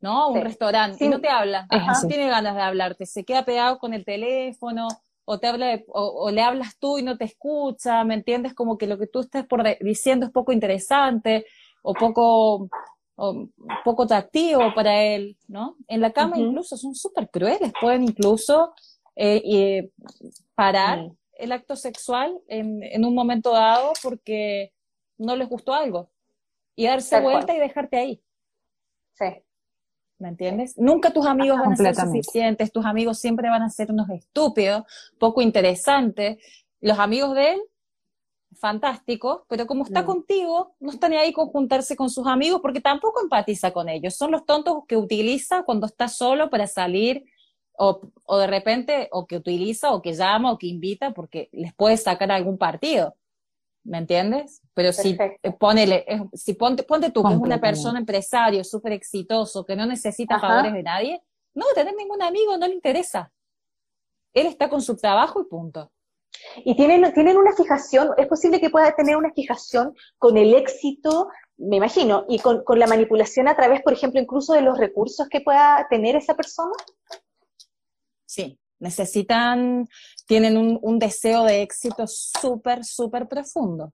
¿no? Un restaurante, y no te habla, no tiene ganas de hablarte, se queda pegado con el teléfono, o te habla o, le hablas tú y no te escucha, ¿me entiendes? Como que lo que tú estás por diciendo es poco interesante, o poco, o poco atractivo para él, ¿no? En la cama incluso son súper crueles, pueden incluso eh, parar el acto sexual en, en, un momento dado porque no les gustó algo, y darse vuelta y dejarte ahí. Sí. ¿Me entiendes? Nunca tus amigos van a ser suficientes, tus amigos siempre van a ser unos estúpidos, poco interesantes. Los amigos de él, fantásticos, pero como está mm. contigo, no está ni ahí con juntarse con sus amigos porque tampoco empatiza con ellos. Son los tontos que utiliza cuando está solo para salir o, o de repente, o que utiliza o que llama o que invita porque les puede sacar algún partido. ¿me entiendes? Pero si ponele, si ponte, ponte tú que es una persona empresario súper exitoso, que no necesita favores de nadie, no tener ningún amigo, no le interesa. Él está con su trabajo y punto. Y tienen, tienen una fijación, es posible que pueda tener una fijación con el éxito, me imagino, y con, con la manipulación a través, por ejemplo, incluso de los recursos que pueda tener esa persona. Sí, necesitan, tienen un, deseo de éxito súper, súper profundo,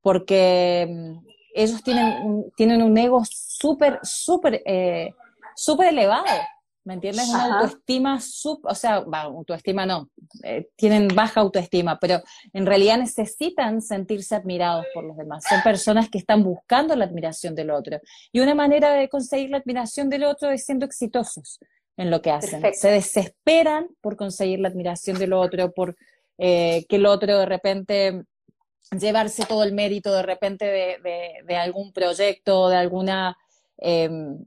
porque mm, ellos tienen un, tienen un ego súper, súper, eh, súper elevado, ¿me entiendes? Una autoestima, o sea, autoestima no, eh, tienen baja autoestima, pero en realidad necesitan sentirse admirados por los demás. Son personas que están buscando la admiración del otro. Y una manera de conseguir la admiración del otro es siendo exitosos en lo que hacen. Se desesperan por conseguir la admiración del otro, por eh, que el otro de repente llevarse todo el mérito de repente de, algún proyecto, de alguna, em,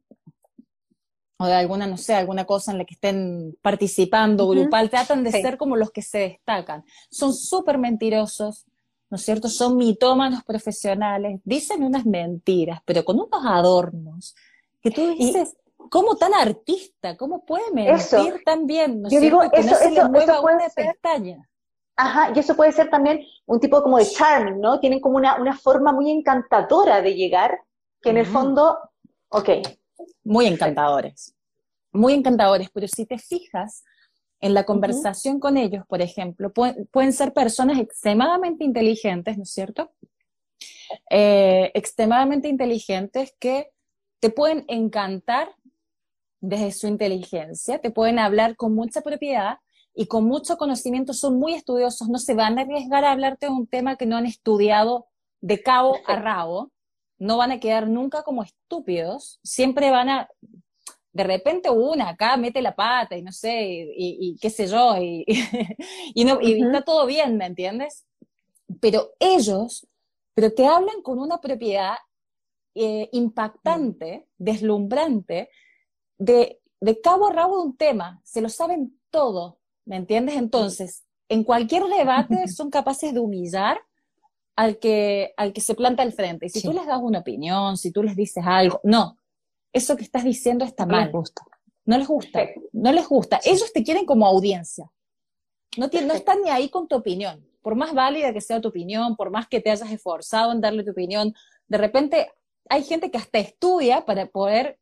o de alguna, no sé, alguna cosa en la que estén participando grupal, tratan de ser como los que se destacan. Son súper mentirosos, ¿no es cierto? Son mitómanos profesionales, dicen unas mentiras, pero con unos adornos, que tú dices, ¿Cómo tan artista? ¿Cómo puede mentir tan bien? Yo digo, eso, no se eso, mueva una pestaña. Ajá, y eso puede ser también un tipo como de charming, ¿no? Tienen como una, una forma muy encantadora de llegar, que en el fondo, ok. Muy encantadores, muy encantadores, pero si te fijas en la conversación con ellos, por ejemplo, pueden, ser personas extremadamente inteligentes, ¿no es cierto? Eh, extremadamente inteligentes que te pueden encantar desde su inteligencia, te pueden hablar con mucha propiedad y con mucho conocimiento, son muy estudiosos, no se van a arriesgar a hablarte de un tema que no han estudiado de cabo a rabo, no van a quedar nunca como estúpidos, siempre van a, De repente una acá mete la pata y no sé, y, qué sé yo, y, y no, y está todo bien, ¿me entiendes? Pero ellos, pero te hablan con una propiedad eh, impactante, deslumbrante, de, de cabo a rabo de un tema, se lo saben todo, ¿me entiendes? Entonces, en cualquier debate son capaces de humillar al que, al que se planta al frente. Y si tú les das una opinión, si tú les dices algo, no, eso que estás diciendo está mal. No les gusta. No les gusta. Ellos te quieren como audiencia. No, no están ni ahí con tu opinión. Por más válida que sea tu opinión, por más que te hayas esforzado en darle tu opinión, de repente hay gente que hasta estudia para poder,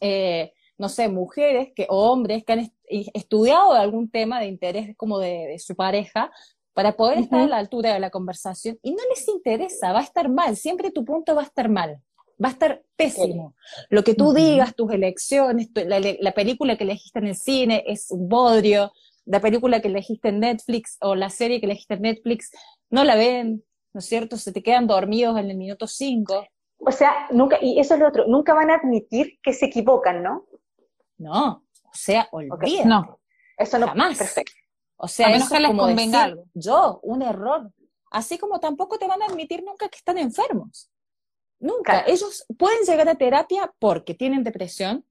eh, no sé, mujeres que, o hombres que han estudiado algún tema de interés como de su pareja, para poder estar a la altura de la conversación y no les interesa, va a estar mal, siempre tu punto va a estar mal, va a estar pésimo. Lo que tú digas, tus elecciones, la, película que elegiste en el cine es un bodrio, la película que elegiste en Netflix o la serie que elegiste en Netflix, no la ven, ¿no es cierto? Se te quedan dormidos en el minuto 5. O sea, nunca, y eso es lo otro, nunca van a admitir que se equivocan, ¿no? No, o sea, olvídate. No, eso no. Jamás. Perfecto. O sea, a que les convenga algo. Yo, un error. Así como tampoco te van a admitir nunca que están enfermos. Nunca. Ellos pueden llegar a terapia porque tienen depresión,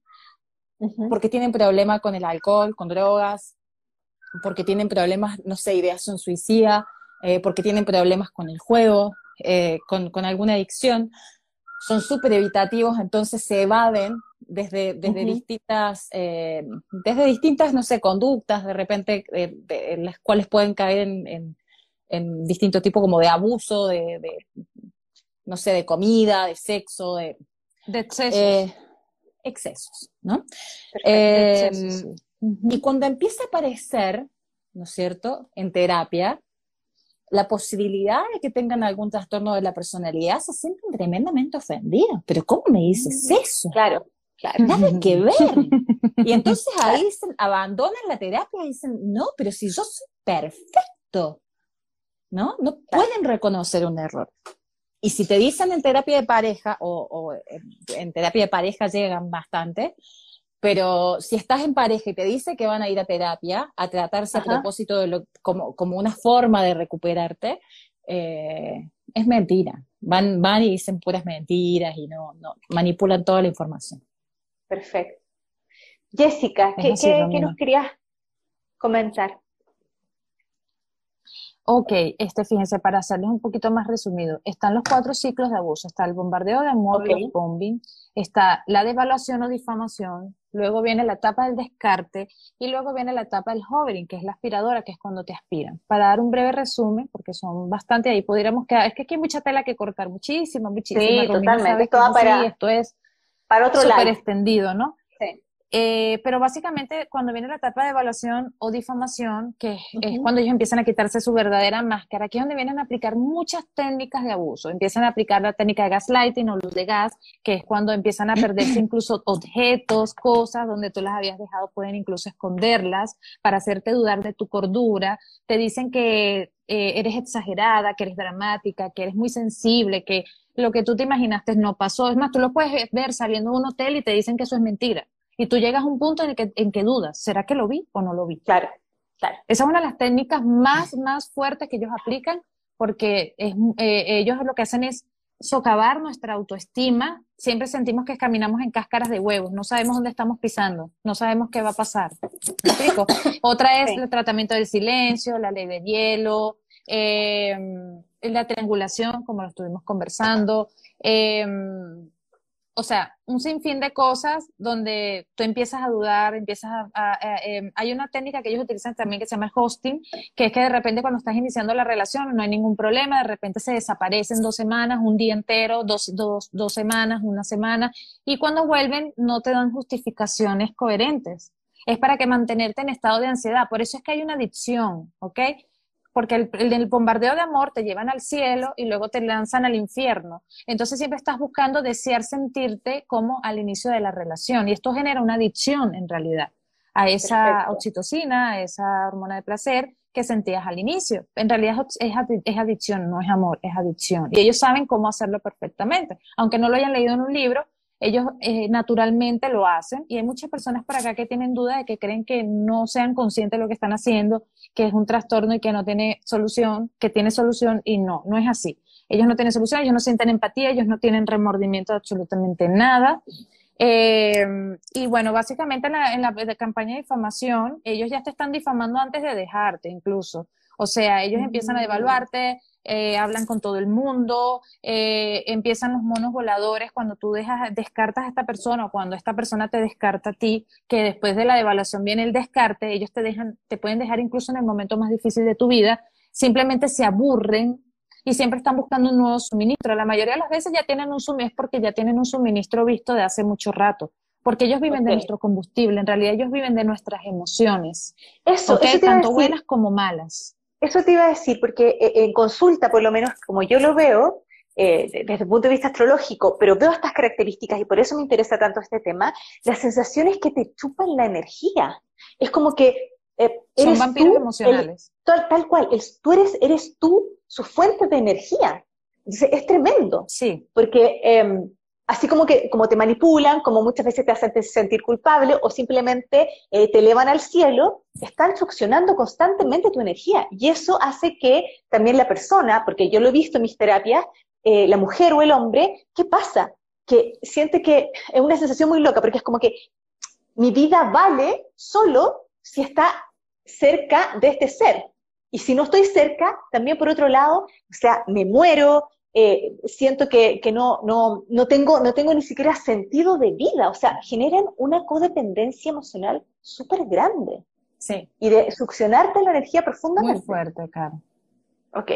porque tienen problemas con el alcohol, con drogas, porque tienen problemas, no sé, ideación suicida, eh, porque tienen problemas con el juego, eh, con, con, alguna adicción. Son súper evitativos, entonces se evaden desde, desde distintas, eh, desde distintas, no sé, conductas, de repente, eh, en las cuales pueden caer en, en, en distinto tipo como de abuso, de, no sé, de comida, de sexo, de... De excesos. Eh, excesos, ¿no? Em, y cuando empieza a aparecer, ¿no es cierto?, en terapia, la posibilidad de que tengan algún trastorno de la personalidad se sienten tremendamente ofendidas. Pero ¿cómo me dices eso? Claro. Nada que ver. Y entonces ahí dicen, abandonan la terapia y dicen, no, pero si yo soy perfecto, ¿no? No pueden reconocer un error. Y si te dicen en terapia de pareja, o, en terapia de pareja llegan bastante, pero si estás en pareja y te dice que van a ir a terapia, a tratarse a propósito de lo, como, como una forma de recuperarte, eh, es mentira. Van, van y dicen puras mentiras y no, no manipulan toda la información. Perfecto. Jessica, ¿qué, nos querías comentar? Ok, este, fíjense, para hacerles un poquito más resumido, están los cuatro ciclos de abuso. Está el bombardeo de amor, el bombing, está la devaluación o difamación, luego viene la etapa del descarte y luego viene la etapa del hovering, que es la aspiradora, que es cuando te aspiran. Para dar un breve resumen, porque son bastante ahí, pudiéramos quedar, es que aquí hay mucha tela que cortar, muchísima, muchísima. Sí, totalmente, para... esto es para otro súper extendido, ¿no? Sí. Eh, pero básicamente cuando viene la etapa de evaluación o difamación, que es cuando ellos empiezan a quitarse su verdadera máscara, aquí es donde vienen a aplicar muchas técnicas de abuso. Empiezan a aplicar la técnica de gaslighting o luz de gas, que es cuando empiezan a perderse incluso objetos, cosas donde tú las habías dejado, pueden incluso esconderlas para hacerte dudar de tu cordura. Te dicen que eh, eres exagerada, que eres dramática, que eres muy sensible, que lo que tú te imaginaste no pasó. Es más, tú lo puedes ver saliendo de un hotel y te dicen que eso es mentira. Y tú llegas a un punto en el que, en que dudas, ¿será que lo vi o no lo vi? Claro, claro. Esa es una de las técnicas más, más fuertes que ellos aplican porque es, eh, ellos lo que hacen es socavar nuestra autoestima. Siempre sentimos que caminamos en cáscaras de huevos, no sabemos dónde estamos pisando, no sabemos qué va a pasar. Otra es el tratamiento del silencio, la ley de hielo, eh, la triangulación, como lo estuvimos conversando, eh, o sea, un sinfín de cosas donde tú empiezas a dudar, empiezas a... Em, hay una técnica que ellos utilizan también que se llama hosting, que es que de repente cuando estás iniciando la relación no hay ningún problema, de repente se desaparecen dos semanas, un día entero, dos, dos, dos semanas, una semana, y cuando vuelven no te dan justificaciones coherentes. Es para que mantenerte en estado de ansiedad. Por eso es que hay una adicción, ¿ok? Porque el, el, bombardeo de amor te llevan al cielo y luego te lanzan al infierno. Entonces siempre estás buscando desear sentirte como al inicio de la relación y esto genera una adicción en realidad a esa oxitocina, a esa hormona de placer que sentías al inicio. En realidad es, es, adicción, no es amor, es adicción. Y ellos saben cómo hacerlo perfectamente. Aunque no lo hayan leído en un libro, ellos eh, naturalmente lo hacen y hay muchas personas por acá que tienen duda de que creen que no sean conscientes de lo que están haciendo, que es un trastorno y que no tiene solución, que tiene solución y no, no es así. Ellos no tienen solución, ellos no sienten empatía, ellos no tienen remordimiento de absolutamente nada. Eh, y bueno, básicamente en la, en la campaña de difamación, ellos ya te están difamando antes de dejarte incluso. O sea, ellos empiezan a mm. evaluarte, eh, hablan con todo el mundo, eh, empiezan los monos voladores cuando tú dejas, descartas a esta persona o cuando esta persona te descarta a ti, que después de la evaluación viene el descarte, ellos te dejan, te pueden dejar incluso en el momento más difícil de tu vida, simplemente se aburren y siempre están buscando un nuevo suministro. La mayoría de las veces ya tienen un suministro porque ya tienen un suministro visto de hace mucho rato porque ellos viven de nuestro combustible, en realidad ellos viven de nuestras emociones, eso, tanto buenas como malas. Eso te iba a decir, porque eh, en consulta, por lo menos como yo lo veo, eh, desde el punto de vista astrológico, pero veo estas características y por eso me interesa tanto este tema, la sensación es que te chupan la energía. Es como que eh, Son vampiros emocionales. tal, cual, tú eres, eres tú su fuente de energía. es tremendo. Sí. Porque em, así como que como te manipulan, como muchas veces te hacen sentir culpable o simplemente eh, te elevan al cielo, están succionando constantemente tu energía. Y eso hace que también la persona, porque yo lo he visto en mis terapias, eh, la mujer o el hombre, ¿qué pasa? Que siente que es una sensación muy loca, porque es como que mi vida vale solo si está cerca de este ser. Y si no estoy cerca, también por otro lado, o sea, me muero, eh, siento que, no, no, no, tengo, no tengo ni siquiera sentido de vida, o sea, generan una codependencia emocional súper grande. Sí. Y de succionarte la energía profundamente. Muy fuerte, claro. Ok.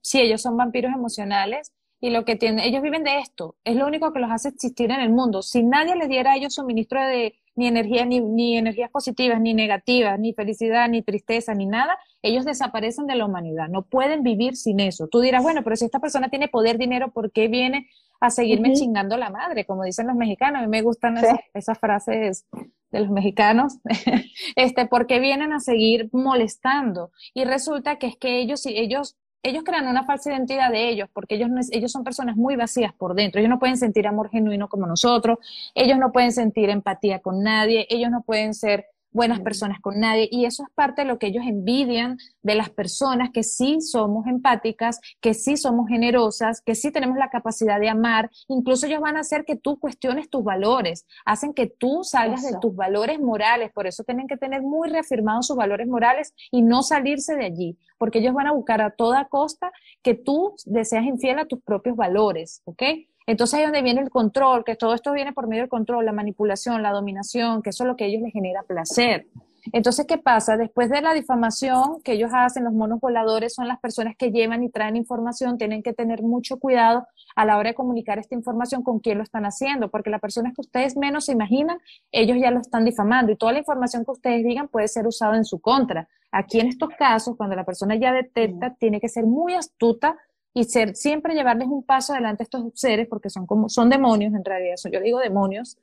Sí, ellos son vampiros emocionales y lo que tienen, ellos viven de esto, es lo único que los hace existir en el mundo. Si nadie les diera a ellos suministro de ni energía, ni, ni energías positivas, ni negativas, ni felicidad, ni tristeza, ni nada, ellos desaparecen de la humanidad, no pueden vivir sin eso. Tú dirás, bueno, pero si esta persona tiene poder, dinero, ¿por qué viene a seguirme chingando la madre? Como dicen los mexicanos, a mí me gustan esas, frases de los mexicanos, este, porque vienen a seguir molestando. Y resulta que es que ellos, ellos ellos crean una falsa identidad de ellos, porque ellos, ellos son personas muy vacías por dentro. Ellos no pueden sentir amor genuino como nosotros, ellos no pueden sentir empatía con nadie, ellos no pueden ser buenas personas con nadie. Y eso es parte de lo que ellos envidian de las personas que sí somos empáticas, que sí somos generosas, que sí tenemos la capacidad de amar. Incluso ellos van a hacer que tú cuestiones tus valores, hacen que tú salgas de tus valores morales. Por eso tienen que tener muy reafirmados sus valores morales y no salirse de allí, porque ellos van a buscar a toda costa que tú deseas infiel a tus propios valores, ¿ok? Entonces ahí es donde viene el control, que todo esto viene por medio del control, la manipulación, la dominación, que eso es lo que a ellos les genera placer. Entonces, ¿qué pasa? Después de la difamación que ellos hacen, los monos voladores son las personas que llevan y traen información, tienen que tener mucho cuidado a la hora de comunicar esta información con quién lo están haciendo, porque las personas que ustedes menos se imaginan, ellos ya lo están difamando y toda la información que ustedes digan puede ser usada en su contra. Aquí en estos casos, cuando la persona ya detecta, tiene que ser muy astuta y ser, siempre llevarles un paso adelante a estos seres, porque son como, son demonios en realidad, yo digo demonios,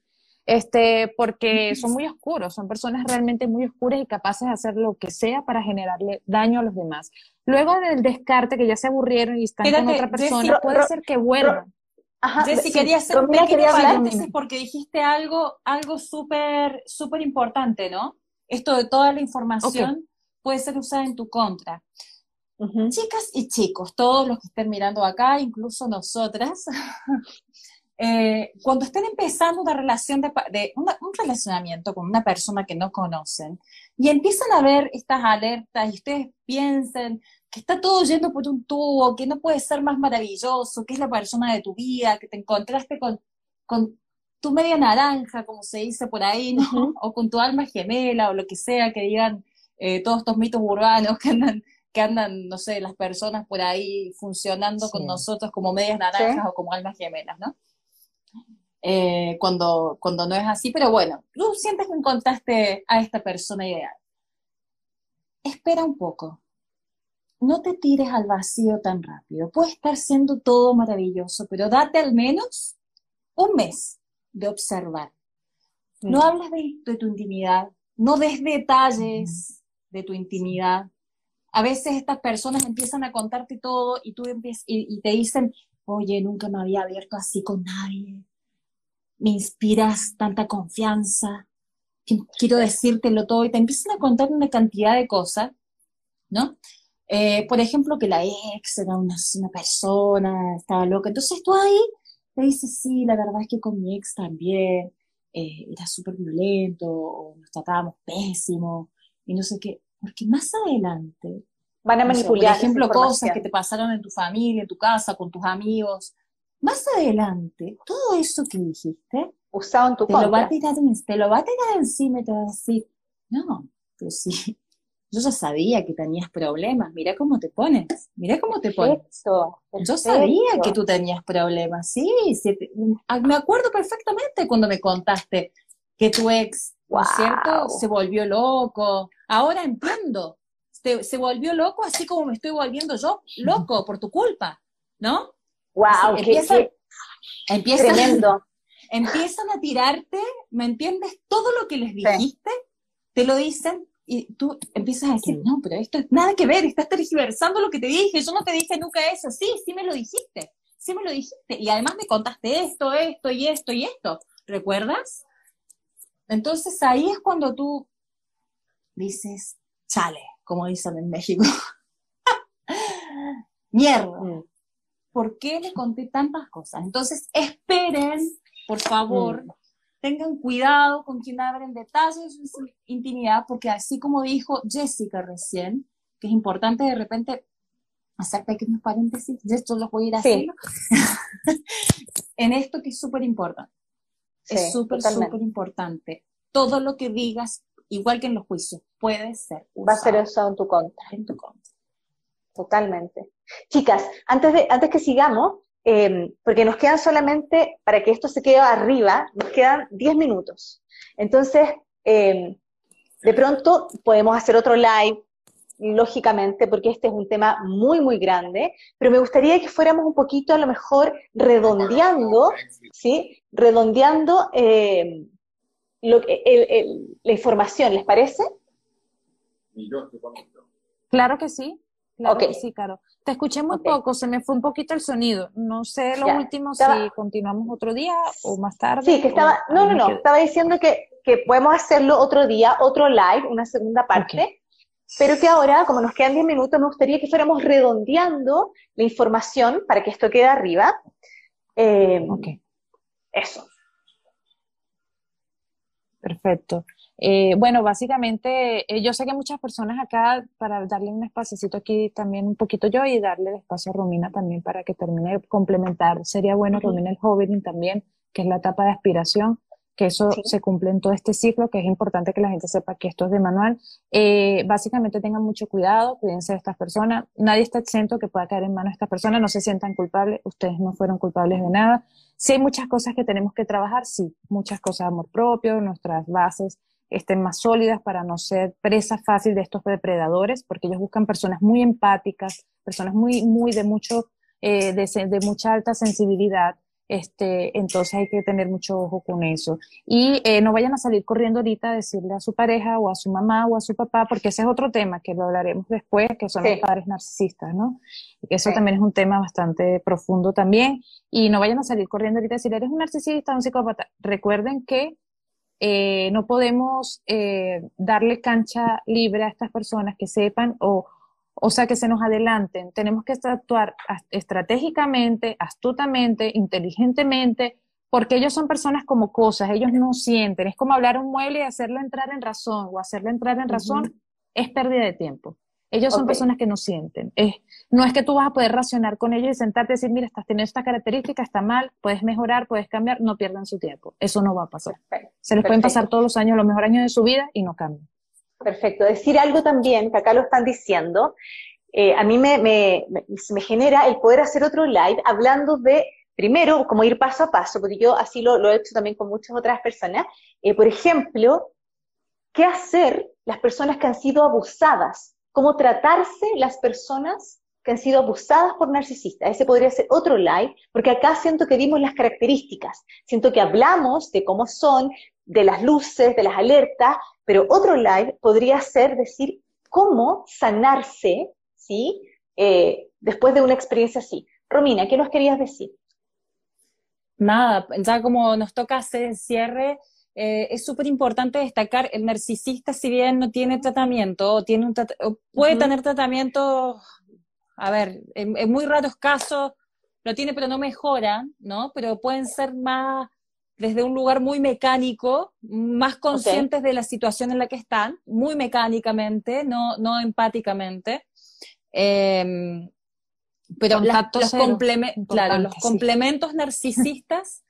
este, porque son muy oscuros, son personas realmente muy oscuras y capaces de hacer lo que sea para generarle daño a los demás. Luego del descarte, que ya se aburrieron y están con otra persona, puede ser que vuelvan. Ajá, Jessy, quería hacer un pequeño paréntesis porque dijiste algo, algo súper, súper importante, ¿no? Esto de toda la información puede ser usada en tu contra. Chicas y chicos, todos los que estén mirando acá, incluso nosotras, eh, cuando estén empezando una relación de, un relacionamiento con una persona que no conocen y empiezan a ver estas alertas y ustedes piensen que está todo yendo por un tubo, que no puede ser más maravilloso, que es la persona de tu vida, que te encontraste con, con tu media naranja, como se dice por ahí, ¿no? O con tu alma gemela o lo que sea que digan eh, todos estos mitos urbanos que andan que andan, no sé, las personas por ahí funcionando con nosotros como medias naranjas o como almas gemelas, ¿no? Eh, cuando, cuando no es así, pero bueno, tú sientes que encontraste a esta persona ideal. Espera un poco, no te tires al vacío tan rápido. Puede estar siendo todo maravilloso, pero date al menos un mes de observar. No hables de, de, tu intimidad, no des detalles de tu intimidad, a veces estas personas empiezan a contarte todo y tú empiezas, y, te dicen, oye, nunca me había abierto así con nadie. me inspiras tanta confianza, quiero decírtelo todo, y te empiezan a contar una cantidad de cosas, ¿no? Eh, por ejemplo, que la ex era una, una, persona, estaba loca. Entonces tú ahí te dices, sí, la verdad es que con mi ex también eh, era súper violento, o nos tratábamos pésimo, y no sé qué. Porque más adelante... Van a manipular. por ejemplo, cosas que te pasaron en tu familia, en tu casa, con tus amigos. Más adelante, todo eso que dijiste... Usado en tu te Lo va a tirar, te lo va a tirar encima y te va a decir, no, pues sí, yo ya sabía que tenías problemas, mira cómo te pones, mira cómo te pones. Yo sabía que tú tenías problemas, sí, ah, me acuerdo perfectamente cuando me contaste que tu ex, ¿no es cierto?, se volvió loco. Ahora entiendo, se, volvió loco así como me estoy volviendo yo loco por tu culpa, ¿no? ¡Wow! empiezan, tremendo. Empiezan a tirarte, ¿me entiendes? Todo lo que les dijiste, te lo dicen y tú empiezas a decir, no, pero esto es nada que ver, estás tergiversando lo que te dije, yo no te dije nunca eso, sí, sí me lo dijiste, sí me lo dijiste, y además me contaste esto, esto y esto y esto, ¿recuerdas? Entonces ahí es cuando tú dices, chale, como dicen en México, mierda, mm. ¿por qué le conté tantas cosas? Entonces esperen, por favor, mm tengan cuidado con quien abren detalles de su intimidad, porque así como dijo Jessica recién, que es importante de repente hacer pequeños paréntesis, de esto lo voy a ir haciendo, en esto que es súper importante. es súper, súper importante. Todo lo que digas, igual que en los juicios, puede ser Va a ser usado en tu contra. En tu contra. Totalmente. Chicas, antes, de, antes que sigamos, Em, porque nos quedan solamente, para que esto se quede arriba, nos quedan 10 minutos. Entonces, em, de pronto podemos hacer otro live, lógicamente, porque este es un tema muy, muy grande, pero me gustaría que fuéramos un poquito, a lo mejor, redondeando, ¿sí? Redondeando em, lo, la información, ¿les parece? Claro que sí. Claro que sí, Caro. Te escuché muy poco, se me fue un poquito el sonido. No sé lo último si continuamos otro día o más tarde. Sí, que estaba, no, no, no, estaba diciendo que, que, podemos hacerlo otro día, otro live, una segunda parte, pero que ahora, como nos quedan 10 minutos, me gustaría que fuéramos redondeando la información para que esto quede arriba. Eh, ok. Eso. Perfecto. Eh, bueno, básicamente, eh, yo sé que muchas personas acá, para darle un espacito aquí también un poquito yo y darle el espacio a Romina también para que termine de complementar. Sería bueno, Romina, el joven también, que es la etapa de aspiración, que eso se cumple en todo este ciclo, que es importante que la gente sepa que esto es de manual. Eh, básicamente tengan mucho cuidado, cuídense de estas personas. Nadie está exento que pueda caer en manos de estas personas, no se sientan culpables, ustedes no fueron culpables de nada. Si hay muchas cosas que tenemos que trabajar, sí, muchas cosas de amor propio, nuestras bases estén más sólidas para no ser presa fácil de estos depredadores, porque ellos buscan personas muy empáticas, personas muy, muy de mucho, eh, de, mucha alta sensibilidad. Este, entonces hay que tener mucho ojo con eso. Y eh, no vayan a salir corriendo ahorita a decirle a su pareja o a su mamá o a su papá, porque ese es otro tema que lo hablaremos después, que son los padres narcisistas, ¿no? Eso también es un tema bastante profundo también. Y no vayan a salir corriendo ahorita a decir, eres un narcisista, un psicópata. Recuerden que eh, no podemos eh, darle cancha libre a estas personas que sepan o, o sea, que se nos adelanten. Tenemos que actuar estratégicamente, astutamente, inteligentemente, porque ellos son personas como cosas, ellos no sienten. Es como hablar un mueble y hacerlo entrar en razón o hacerlo entrar en razón es pérdida de tiempo. Ellos son personas que no sienten. no es que tú vas a poder racionar con ellos y sentarte y decir, mira, estás teniendo esta característica, está mal, puedes mejorar, puedes cambiar, no pierdan su tiempo. Eso no va a pasar. Se les pueden pasar todos los años, los mejores años de su vida y no cambian. Perfecto. Decir algo también, que acá lo están diciendo, eh, a mí me, genera el poder hacer otro live hablando de, primero, como ir paso a paso, porque yo así lo, he hecho también con muchas otras personas. Eh, por ejemplo, ¿qué hacer las personas que han sido abusadas? cómo tratarse las personas que han sido abusadas por narcisistas. Ese podría ser otro live, porque acá siento que dimos las características, siento que hablamos de cómo son, de las luces, de las alertas, pero otro live podría ser decir cómo sanarse, ¿sí? Eh, después de una experiencia así. Romina, ¿qué nos querías decir? nada, ya como nos toca hacer el cierre, eh, es súper importante destacar, el narcisista si bien no tiene tratamiento, o, tiene un puede tener tratamiento, a ver, en, muy raros casos lo tiene pero no mejora, ¿no? Pero pueden ser más desde un lugar muy mecánico, más conscientes de la situación en la que están, muy mecánicamente, no, no empáticamente. Em, pero los, claro, los complementos narcisistas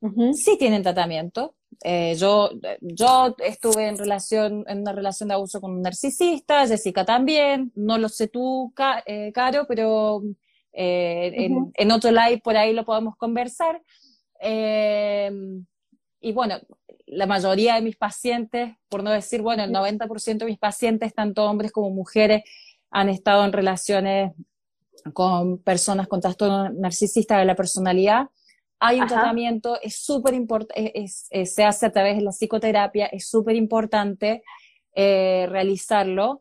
sí tienen tratamiento. Eh, yo, yo estuve en relación, en una relación de abuso con un narcisista, Jessica también, no lo sé tú, eh, Caro, pero eh, en, otro live por ahí lo podemos conversar. Y bueno, la mayoría de mis pacientes, por no decir, bueno, el 90% de mis pacientes, tanto hombres como mujeres, han estado en relaciones con personas con trastorno narcisista de la personalidad. Hay un tratamiento, es súper importante, se hace a través de la psicoterapia, es súper importante eh, realizarlo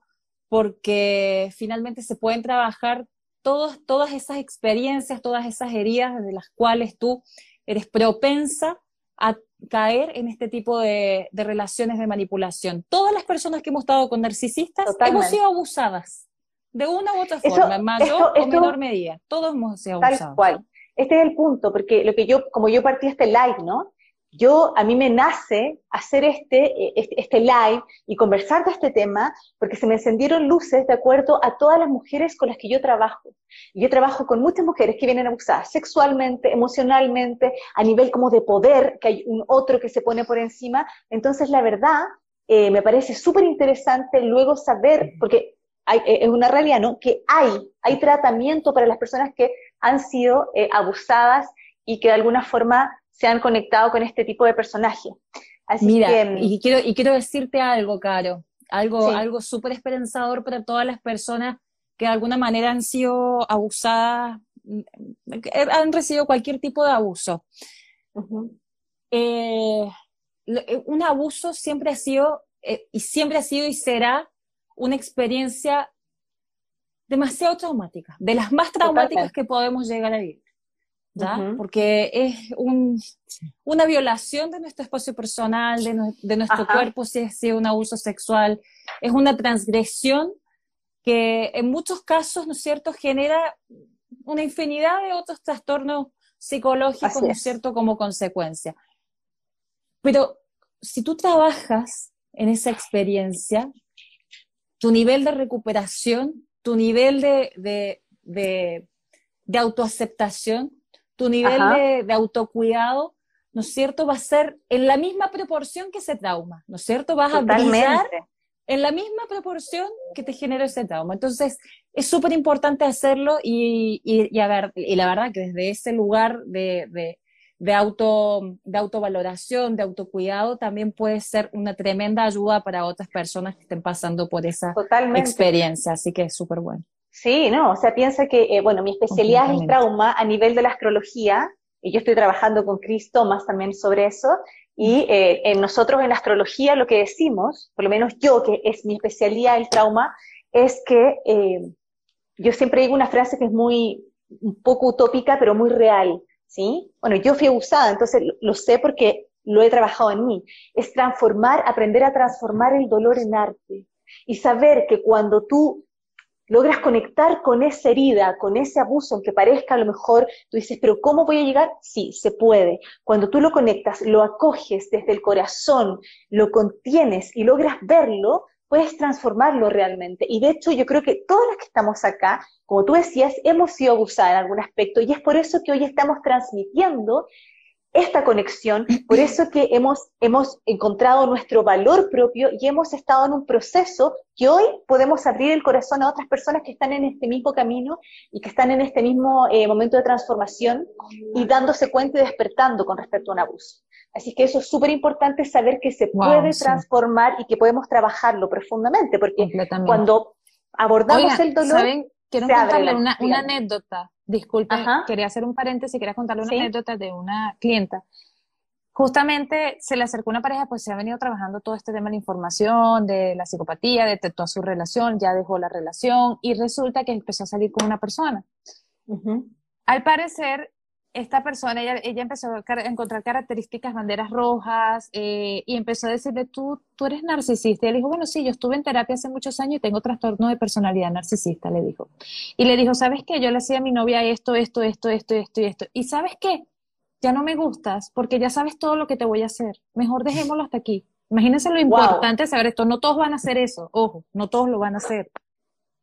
porque finalmente se pueden trabajar todas todas esas experiencias, todas esas heridas de las cuales tú eres propensa a caer en este tipo de, relaciones de manipulación. Todas las personas que hemos estado con narcisistas hemos sido abusadas, de una u otra forma, en mayor o menor medida. Todos hemos sido abusados. Tal cual. Este es el punto, porque lo que yo, como yo partí este live, ¿no? Yo, a mí me nace hacer este, eh, este, este, live y conversar de este tema porque se me encendieron luces de acuerdo a todas las mujeres con las que yo trabajo. Yo trabajo con muchas mujeres que vienen abusadas sexualmente, emocionalmente, a nivel como de poder, que hay un otro que se pone por encima. Entonces, la verdad, eh, me parece súper interesante luego saber, porque eh, es una realidad, ¿no? Que hay, hay tratamiento para las personas que han sido abusadas y que de alguna forma se han conectado con este tipo de personaje. Mira, mm, y, quiero, y quiero decirte algo, Caro, algo, algo súper esperanzador para todas las personas que de alguna manera han sido abusadas, mm, han recibido cualquier tipo de abuso. Eh, eh, un abuso siempre ha sido, y siempre ha sido y será una experiencia demasiado traumática, de las más traumáticas que podemos llegar a vivir. ¿Ya? Porque es un, una violación de nuestro espacio personal, de, nuestro cuerpo, si es, un abuso sexual, es una transgresión que en muchos casos, ¿no es cierto?, genera una infinidad de otros trastornos psicológicos, ¿no es cierto?, como consecuencia. Pero si tú trabajas en esa experiencia, tu nivel de recuperación tu nivel de, de, autoaceptación, tu nivel de, autocuidado, ¿no es cierto? Va a ser en la misma proporción que ese trauma, ¿no es cierto? Vas a brillar en la misma proporción que te genera ese trauma. Entonces, es súper importante hacerlo y, y, a ver, y la verdad que desde ese lugar de, de, auto, de autovaloración, de autocuidado, también puede ser una tremenda ayuda para otras personas que estén pasando por esa experiencia, así que es súper bueno. Sí, no, o sea, piensa que, eh, bueno, mi especialidad es el trauma a nivel de la astrología, y yo estoy trabajando con Chris Thomas también sobre eso, y eh, en nosotros en la astrología lo que decimos, por lo menos yo, que es mi especialidad el trauma, es que eh, yo siempre digo una frase que es muy, un poco utópica, pero muy real. ¿sí? Bueno, yo fui abusada, entonces lo sé porque lo he trabajado en mí. Es transformar, aprender a transformar el dolor en arte y saber que cuando tú logras conectar con esa herida, con ese abuso, aunque parezca a lo mejor, tú dices, pero ¿cómo voy a llegar? Sí, se puede. Cuando tú lo conectas, lo acoges desde el corazón, lo contienes y logras verlo, puedes transformarlo realmente. Y de hecho yo creo que todas las que estamos acá, como tú decías, hemos sido abusadas en algún aspecto y es por eso que hoy estamos transmitiendo esta conexión, por eso que hemos, hemos encontrado nuestro valor propio y hemos estado en un proceso que hoy podemos abrir el corazón a otras personas que están en este mismo camino y que están en este mismo eh, momento de transformación y dándose cuenta y despertando con respecto a un abuso. Así que eso es súper importante saber que se puede transformar y que podemos trabajarlo profundamente, porque cuando abordamos el dolor... ¿saben? Quiero contarle una, anécdota. Disculpa, quería hacer un paréntesis, quería contarle una anécdota de una clienta. Justamente se le acercó una pareja, pues se ha venido trabajando todo este tema de la información, de la psicopatía, detectó su relación, ya dejó la relación y resulta que empezó a salir con una persona. Al parecer, esta persona, ella, ella empezó a encontrar características, banderas rojas, eh, y empezó a decirle, tú, tú eres narcisista. Y él dijo, bueno, sí, yo estuve en terapia hace muchos años y tengo trastorno de personalidad narcisista, le dijo. Y le dijo, ¿sabes qué? Yo le hacía a mi novia esto, esto, esto, esto, esto y esto. ¿Y sabes qué? Ya no me gustas porque ya sabes todo lo que te voy a hacer. Mejor dejémoslo hasta aquí. Imagínense lo importante de saber esto. No todos van a hacer eso. Ojo, no todos lo van a hacer.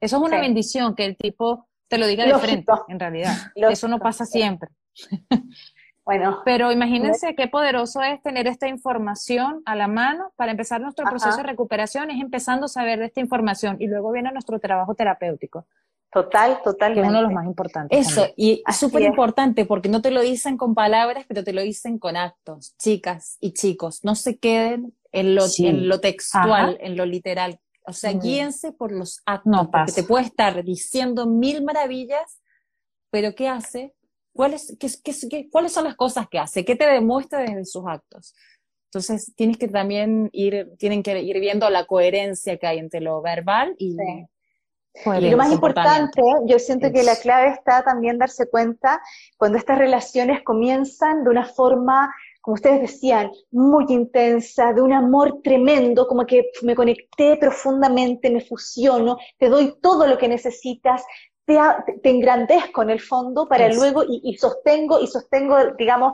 Eso es una bendición que el tipo te lo diga de frente, en realidad. Eso no pasa siempre. Bueno. Pero imagínense qué poderoso es tener esta información a la mano para empezar nuestro proceso de recuperación, es empezando a saber de esta información y luego viene nuestro trabajo terapéutico. Total, total. Que es uno de los más importantes. Eso, y súper importante porque no te lo dicen con palabras, pero te lo dicen con actos. Chicas y chicos, no se queden en lo, en lo textual, en lo literal. O sea, guíense por los actos, no porque te puede estar diciendo mil maravillas, pero ¿qué hace? ¿Cuáles, qué, qué, ¿Cuáles son las cosas que hace? ¿Qué te demuestra desde sus actos? Entonces, tienes que también ir, tienen que ir viendo la coherencia que hay entre lo verbal y... Y lo más importante, yo siento que la clave está también darse cuenta cuando estas relaciones comienzan de una forma, como ustedes decían, muy intensa, de un amor tremendo, como que me conecté profundamente, me fusiono, te doy todo lo que necesitas, te, engrandezco en el fondo para luego y, sostengo y sostengo, digamos,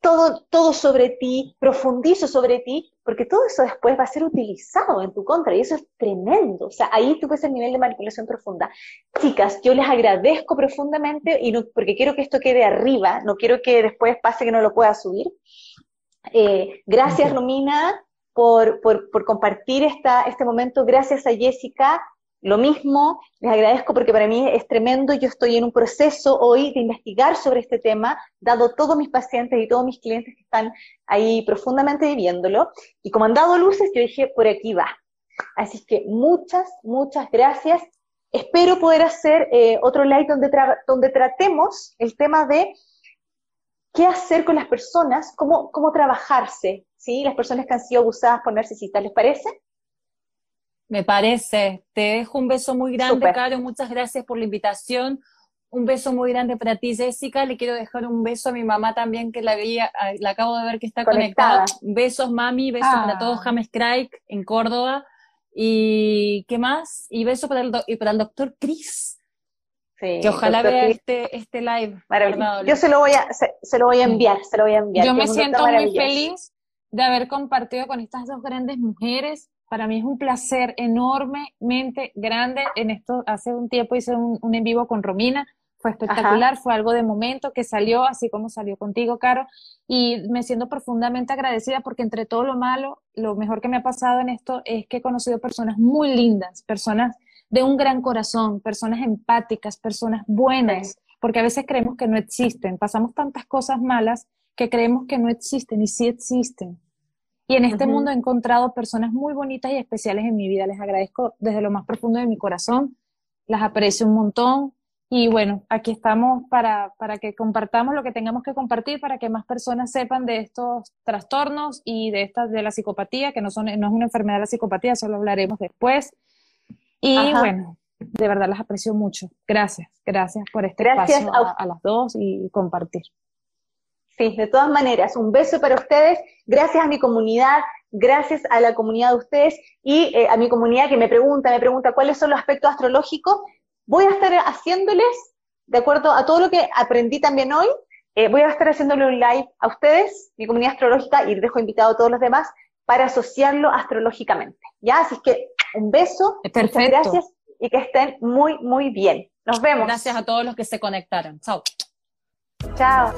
todo, todo sobre ti, profundizo sobre ti, porque todo eso después va a ser utilizado en tu contra y eso es tremendo. O sea, ahí tú ves el nivel de manipulación profunda. Chicas, yo les agradezco profundamente y no, porque quiero que esto quede arriba, no quiero que después pase que no lo pueda subir. Eh, gracias, Romina, por, por, por compartir esta, este momento. Gracias a Jessica lo mismo, les agradezco porque para mí es tremendo, yo estoy en un proceso hoy de investigar sobre este tema, dado todos mis pacientes y todos mis clientes que están ahí profundamente viviéndolo, y como han dado luces, yo dije, por aquí va. Así que muchas, muchas gracias. Espero poder hacer eh, otro live donde, donde tratemos el tema de qué hacer con las personas, cómo, cómo trabajarse, ¿sí? Las personas que han sido abusadas por narcisistas, ¿les parece? Me parece. Te dejo un beso muy grande, Caro. Muchas gracias por la invitación. Un beso muy grande para ti, Jessica. Le quiero dejar un beso a mi mamá también, que la veía, ah, la acabo de ver que está conectada. Besos, mami. Besos para ah. todos, James Craig, en Córdoba. ¿Y qué más? Y beso para el, y para el doctor Chris. Sí, que ojalá vea este, este live. Yo se lo voy a, se, lo voy a enviar, se lo voy a enviar. Yo me siento muy feliz de haber compartido con estas dos grandes mujeres para mí es un placer enormemente grande. En esto, hace un tiempo hice un, en vivo con Romina, fue espectacular, fue algo de momento que salió, así como salió contigo, Caro, y me siento profundamente agradecida porque entre todo lo malo, lo mejor que me ha pasado en esto es que he conocido personas muy lindas, personas de un gran corazón, personas empáticas, personas buenas, porque a veces creemos que no existen, pasamos tantas cosas malas que creemos que no existen y sí existen. Y en este mundo he encontrado personas muy bonitas y especiales en mi vida. Les agradezco desde lo más profundo de mi corazón. Las aprecio un montón. Y bueno, aquí estamos para, para que compartamos lo que tengamos que compartir, para que más personas sepan de estos trastornos y de estas de la psicopatía, que no, son, no es una enfermedad la psicopatía, solo hablaremos después. Y bueno, de verdad las aprecio mucho. Gracias, gracias por este espacio a las dos y compartir. Sí, de todas maneras, un beso para ustedes. Gracias a mi comunidad, gracias a la comunidad de ustedes y eh, a mi comunidad que me pregunta, me pregunta cuáles son los aspectos astrológicos. Voy a estar haciéndoles, de acuerdo a todo lo que aprendí también hoy, eh, voy a estar haciéndole un live a ustedes, mi comunidad astrológica, y dejo invitado a todos los demás para asociarlo astrológicamente. ¿Ya? Así que un beso, Perfecto. muchas gracias y que estén muy, muy bien. Nos vemos. Gracias a todos los que se conectaron. Chao. Chao.